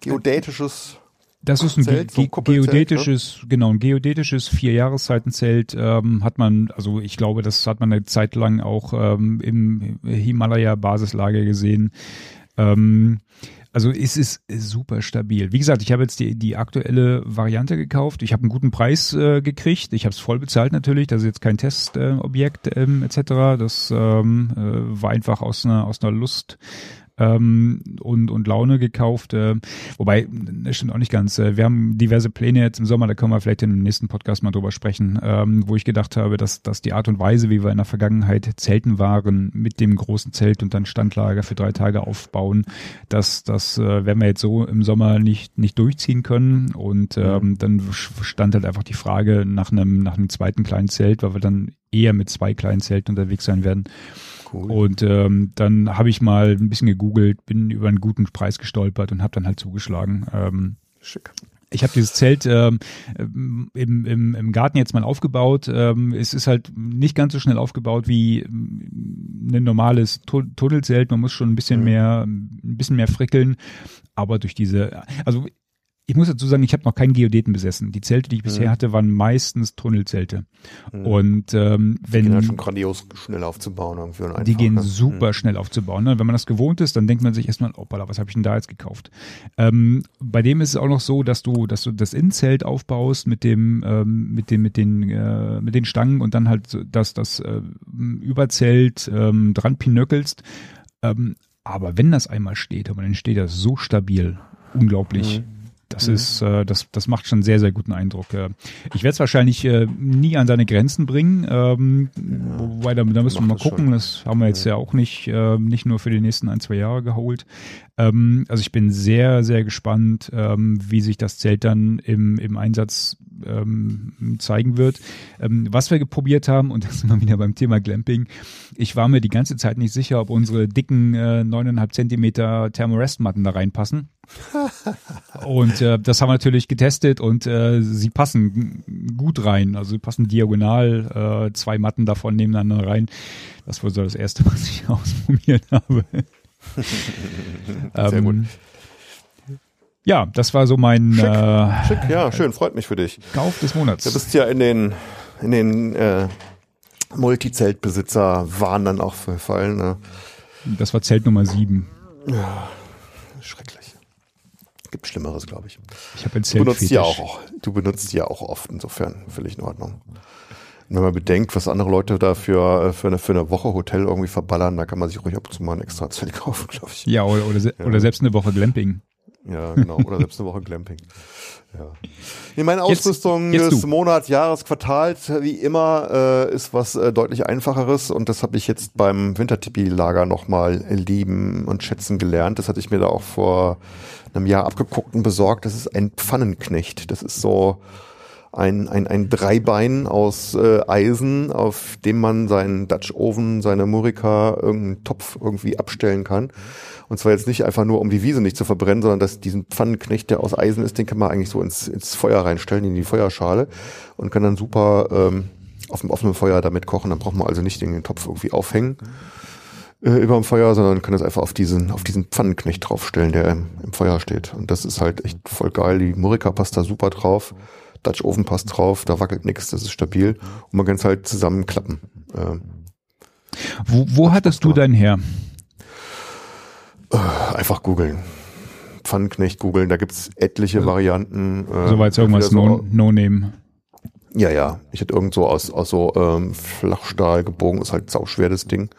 geodätisches Das ist ein Zelt, so ge ein Kuppelzelt, geodätisches, genau, ein geodätisches Vierjahreszeitenzelt ähm, hat man, also ich glaube, das hat man eine Zeit lang auch ähm, im Himalaya-Basislager gesehen. Ähm, also es ist super stabil. Wie gesagt, ich habe jetzt die, die aktuelle Variante gekauft. Ich habe einen guten Preis äh, gekriegt. Ich habe es voll bezahlt natürlich. Das ist jetzt kein Testobjekt äh, ähm, etc. Das ähm, äh, war einfach aus einer, aus einer Lust ähm, und, und Laune gekauft. Äh, wobei, das stimmt auch nicht ganz. Äh, wir haben diverse Pläne jetzt im Sommer, da können wir vielleicht im nächsten Podcast mal drüber sprechen, ähm, wo ich gedacht habe, dass, dass die Art und Weise, wie wir in der Vergangenheit Zelten waren, mit dem großen Zelt und dann Standlager für drei Tage aufbauen, dass das äh, werden wir jetzt so im Sommer nicht, nicht durchziehen können. Und ähm, dann stand halt einfach die Frage nach einem, nach einem zweiten kleinen Zelt, weil wir dann eher mit zwei kleinen Zelten unterwegs sein werden. Cool. Und ähm, dann habe ich mal ein bisschen gegoogelt, bin über einen guten Preis gestolpert und habe dann halt zugeschlagen. Ähm, Schick. Ich habe dieses Zelt ähm, im, im, im Garten jetzt mal aufgebaut. Ähm, es ist halt nicht ganz so schnell aufgebaut wie ähm, ein normales Tunnelzelt. Man muss schon ein bisschen mehr, ein bisschen mehr frickeln. Aber durch diese, also ich muss dazu sagen, ich habe noch keinen Geodeten besessen. Die Zelte, die ich bisher mhm. hatte, waren meistens Tunnelzelte. Mhm. Und ähm, wenn die gehen halt schon grandios schnell aufzubauen irgendwie und einfach, die gehen ne? super mhm. schnell aufzubauen. Ne? Wenn man das gewohnt ist, dann denkt man sich erstmal, opala, was habe ich denn da jetzt gekauft? Ähm, bei dem ist es auch noch so, dass du, dass du das Innenzelt aufbaust mit dem, ähm, mit dem, mit den, äh, mit den Stangen und dann halt das, das äh, Überzelt ähm, dran pinöckelst. Ähm, aber wenn das einmal steht, dann steht das so stabil, unglaublich. Mhm. Das mhm. ist, äh, das, das macht schon sehr, sehr guten Eindruck. Ich werde es wahrscheinlich äh, nie an seine Grenzen bringen, ähm, ja, wobei da, da müssen wir mal gucken. Schon. Das haben wir jetzt ja. ja auch nicht, äh, nicht nur für die nächsten ein, zwei Jahre geholt. Ähm, also ich bin sehr, sehr gespannt, ähm, wie sich das Zelt dann im, im Einsatz ähm, zeigen wird. Ähm, was wir probiert haben, und das sind wir wieder beim Thema Glamping, ich war mir die ganze Zeit nicht sicher, ob unsere dicken äh, 9,5 Zentimeter Thermorest-Matten da reinpassen. und äh, das haben wir natürlich getestet und äh, sie passen gut rein. Also sie passen diagonal, äh, zwei Matten davon nebeneinander rein. Das war so das erste, was ich ausprobiert habe. Sehr ähm, gut. Ja, das war so mein Schick, äh, Schick, ja, schön, freut mich für dich. Kauf des Monats. Du bist ja in den in den äh, Multizeltbesitzer waren dann auch verfallen. Ne? Das war Zelt Nummer sieben. Ja, schrecklich. Gibt Schlimmeres, glaube ich. Ich habe ein Zelt. Du benutzt die auch. Du benutzt ja auch oft. Insofern völlig in Ordnung. Und wenn man bedenkt, was andere Leute da für, äh, für, eine, für eine Woche Hotel irgendwie verballern, da kann man sich ruhig ab und zu mal ein extra Zelt kaufen, glaube ich. Ja, oder, oder, ja. oder selbst eine Woche Glamping. Ja, genau. Oder selbst eine Woche Glamping. Ja. Nee, meine Ausrüstung jetzt, jetzt des Monats, Jahres, Quartals, wie immer, äh, ist was äh, deutlich einfacheres und das habe ich jetzt beim Wintertipi-Lager nochmal lieben und schätzen gelernt. Das hatte ich mir da auch vor einem Jahr abgeguckt und besorgt. Das ist ein Pfannenknecht. Das ist so ein, ein, ein Dreibein aus äh, Eisen, auf dem man seinen Dutch Oven, seine Murika, irgendeinen Topf irgendwie abstellen kann. Und zwar jetzt nicht einfach nur, um die Wiese nicht zu verbrennen, sondern dass diesen Pfannenknecht, der aus Eisen ist, den kann man eigentlich so ins, ins Feuer reinstellen, in die Feuerschale und kann dann super ähm, auf dem offenen Feuer damit kochen. Dann braucht man also nicht den Topf irgendwie aufhängen äh, über dem Feuer, sondern kann das einfach auf diesen, auf diesen Pfannenknecht draufstellen, der im, im Feuer steht. Und das ist halt echt voll geil. Die Murika passt da super drauf. Dutch Oven passt drauf, da wackelt nichts, das ist stabil. Und man kann es halt zusammenklappen. Ähm, wo wo hattest du deinen her? Äh, einfach googeln. Pfannenknecht googeln, da gibt's etliche also, Varianten. Äh, Soweit so irgendwas no, no Name. Ja, ja. Ich hätte irgendwo aus, aus so ähm, Flachstahl gebogen, ist halt sauschwer das Ding.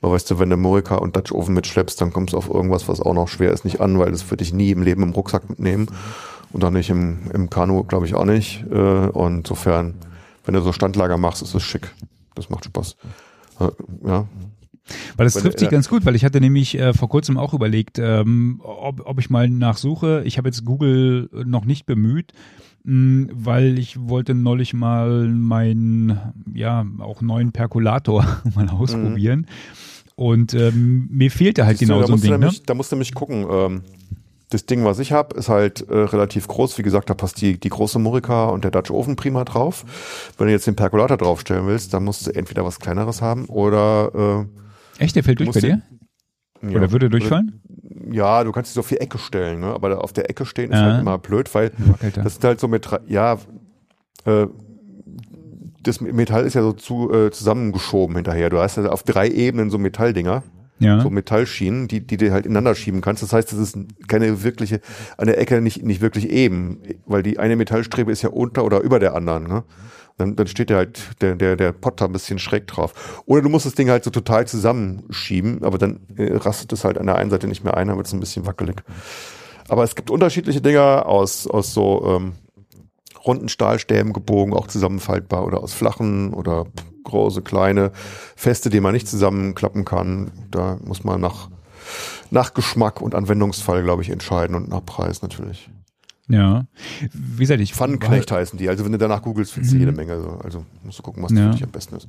Aber weißt du, wenn du Morica und Dutch Oven mitschleppst, dann kommst du auf irgendwas, was auch noch schwer ist, nicht an, weil das würde ich nie im Leben im Rucksack mitnehmen. Und dann nicht im, im Kanu, glaube ich, auch nicht. Äh, und insofern, wenn du so Standlager machst, ist es schick. Das macht Spaß. Äh, ja, weil das trifft sich ganz gut, weil ich hatte nämlich äh, vor kurzem auch überlegt, ähm, ob, ob ich mal nachsuche. Ich habe jetzt Google noch nicht bemüht, mh, hm, weil ich wollte neulich mal meinen, ja, auch neuen Perkulator mal ausprobieren. Mhm. Und ähm, mir fehlte halt Siehst genau du, so ein Ding. Nämlich, ne? Da musst du nämlich gucken. Ähm, das Ding, was ich habe, ist halt äh, relativ groß. Wie gesagt, da passt die, die große Murica und der Dutch Oven prima drauf. Wenn du jetzt den Perkulator draufstellen willst, dann musst du entweder was kleineres haben oder äh, Echt, der fällt durch bei dir? Ja. Oder würde durchfallen? Ja, du kannst dich so auf die Ecke stellen, ne? aber auf der Ecke stehen ist ja. halt immer blöd, weil das ist halt so mit, ja, äh, das Metall ist ja so zu, äh, zusammengeschoben hinterher. Du hast ja auf drei Ebenen so Metalldinger. Ja. So Metallschienen, die, die du halt ineinander schieben kannst. Das heißt, das ist keine wirkliche, an der Ecke nicht, nicht wirklich eben, weil die eine Metallstrebe ist ja unter oder über der anderen. Ne? Dann, dann steht der halt, der, der, der Pot da ein bisschen schräg drauf. Oder du musst das Ding halt so total zusammenschieben, aber dann äh, rastet es halt an der einen Seite nicht mehr ein, dann wird es ein bisschen wackelig. Aber es gibt unterschiedliche Dinger aus, aus so ähm, runden Stahlstäben gebogen, auch zusammenfaltbar oder aus flachen oder große, kleine, feste, die man nicht zusammenklappen kann. Da muss man nach, nach Geschmack und Anwendungsfall, glaube ich, entscheiden und nach Preis natürlich. Ja. Wie gesagt, ich. Pfannenknecht heißen die. Also wenn du danach googelst, findest du mhm. jede Menge. Also musst du gucken, was ja. für dich am besten ist.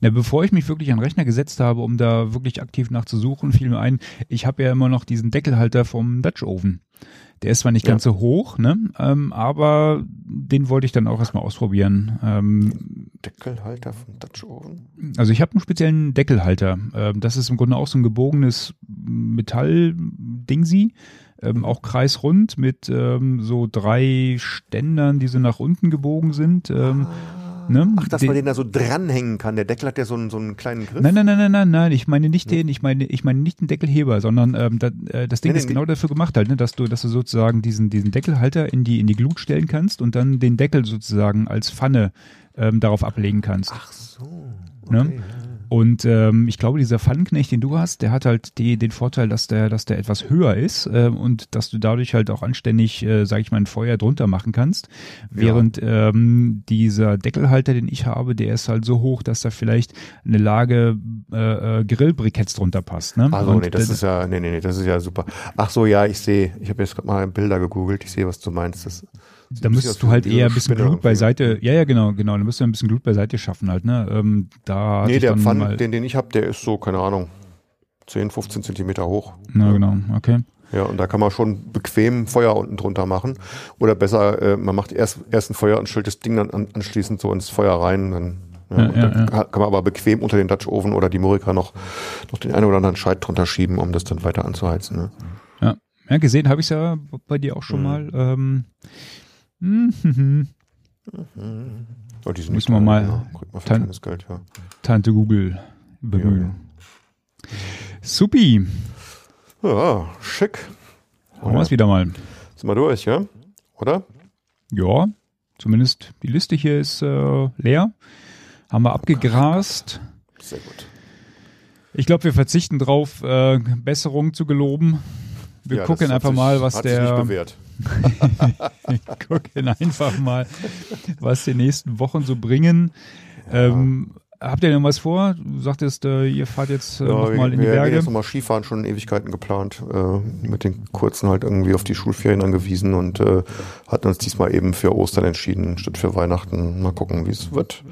Na, bevor ich mich wirklich an den Rechner gesetzt habe, um da wirklich aktiv nachzusuchen, fiel mir ein, ich habe ja immer noch diesen Deckelhalter vom Dutch Oven. Der ist zwar nicht Ja. ganz so hoch, ne? Ähm, aber den wollte ich dann auch erstmal ausprobieren. Ähm, Deckelhalter vom Dutch Oven. also ich habe einen speziellen Deckelhalter. Ähm, das ist im Grunde auch so ein gebogenes Metall-Dingsi. Ähm, auch kreisrund mit ähm, so drei Ständern, die so nach unten gebogen sind. Ähm, ne? Ach, dass Den- man den da so dranhängen kann. Der Deckel hat ja so einen, so einen kleinen Griff. Nein, nein, nein, nein, nein, nein, ich meine nicht den, ich meine, ich meine nicht den Deckelheber, sondern ähm, da, äh, das Ding Nee, ist genau dafür gemacht halt, ne, dass du, dass du sozusagen diesen, diesen Deckelhalter in die, in die Glut stellen kannst und dann den Deckel sozusagen als Pfanne ähm, darauf ablegen kannst. Ach so. Ne? Okay. Und ähm, ich glaube, dieser Pfannenknecht, den du hast, der hat halt die, den Vorteil, dass der, dass der etwas höher ist äh, und dass du dadurch halt auch anständig, äh, sag ich mal, ein Feuer drunter machen kannst. Während ähm, dieser Deckelhalter, den ich habe, der ist halt so hoch, dass da vielleicht eine Lage äh, äh, Grillbriketts drunter passt. Ne? Also und, nee, das ist ja, nee, nee, nee, das ist ja super. Ach so, ja, ich sehe, ich habe jetzt gerade mal Bilder gegoogelt, ich sehe, was du meinst. Das, da müsstest du halt eher ein bisschen Spinner Glut beiseite, ja, ja, genau, genau, da müsst du ein bisschen Glut beiseite schaffen halt, ne? Ähm, da Nee, der dann Pfann, mal, den, den ich habe, der ist so, keine Ahnung, 10, 15 Zentimeter hoch. na genau, okay. Ja, und da kann man schon bequem Feuer unten drunter machen. Oder besser, äh, man macht erst, erst ein Feuer und stellt das Ding dann an, anschließend so ins Feuer rein. Dann, ja, Ja, ja, dann ja. kann man aber bequem unter den Dutch Oven oder die Murika noch, noch den einen oder anderen Scheit drunter schieben, um das dann weiter anzuheizen. Ne? Ja, ja gesehen habe ich ja bei dir auch schon Mhm. mal. Ähm, hm, hm, hm. Oh, die sind Müssen wir mal. Kriegt man für tan- Geld, ja. Tante Google bemühen. Supi, Ja, schick. haben wir es wieder mal. Sind wir durch, ja? Oder? Ja, zumindest die Liste hier ist äh, leer. Haben wir abgegrast. Sehr gut. Ich glaube, wir verzichten drauf, äh, Besserung zu geloben. Wir Ja, gucken einfach mal, was hat sich nicht der bewährt. gucken einfach mal, was die nächsten Wochen so bringen. Ähm, habt ihr denn was vor? Du sagtest, äh, ihr fahrt jetzt äh, Ja, nochmal in wir, die wir gehen Berge. jetzt nochmal Skifahren, schon Ewigkeiten geplant. Äh, mit den kurzen halt irgendwie auf die Schulferien angewiesen und äh, hatten uns diesmal eben für Ostern entschieden, statt für Weihnachten. Mal gucken, wie es wird.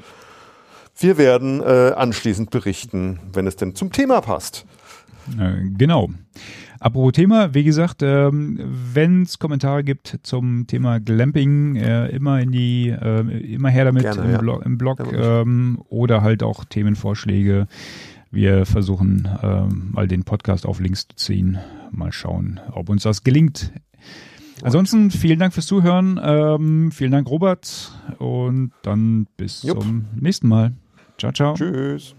Wir werden äh, anschließend berichten, wenn es denn zum Thema passt. Äh, genau. Apropos Thema, wie gesagt, ähm, wenn es Kommentare gibt zum Thema Glamping, äh, immer in die, äh, immer her damit Gerne, im, ja. Blog, im Blog Ja, ähm, oder halt auch Themenvorschläge. Wir versuchen ähm, mal den Podcast auf Links zu ziehen. Mal schauen, ob uns das gelingt. Ansonsten vielen Dank fürs Zuhören. Ähm, vielen Dank, Robert. Und dann bis Jupp. zum nächsten Mal. Ciao, ciao. Tschüss.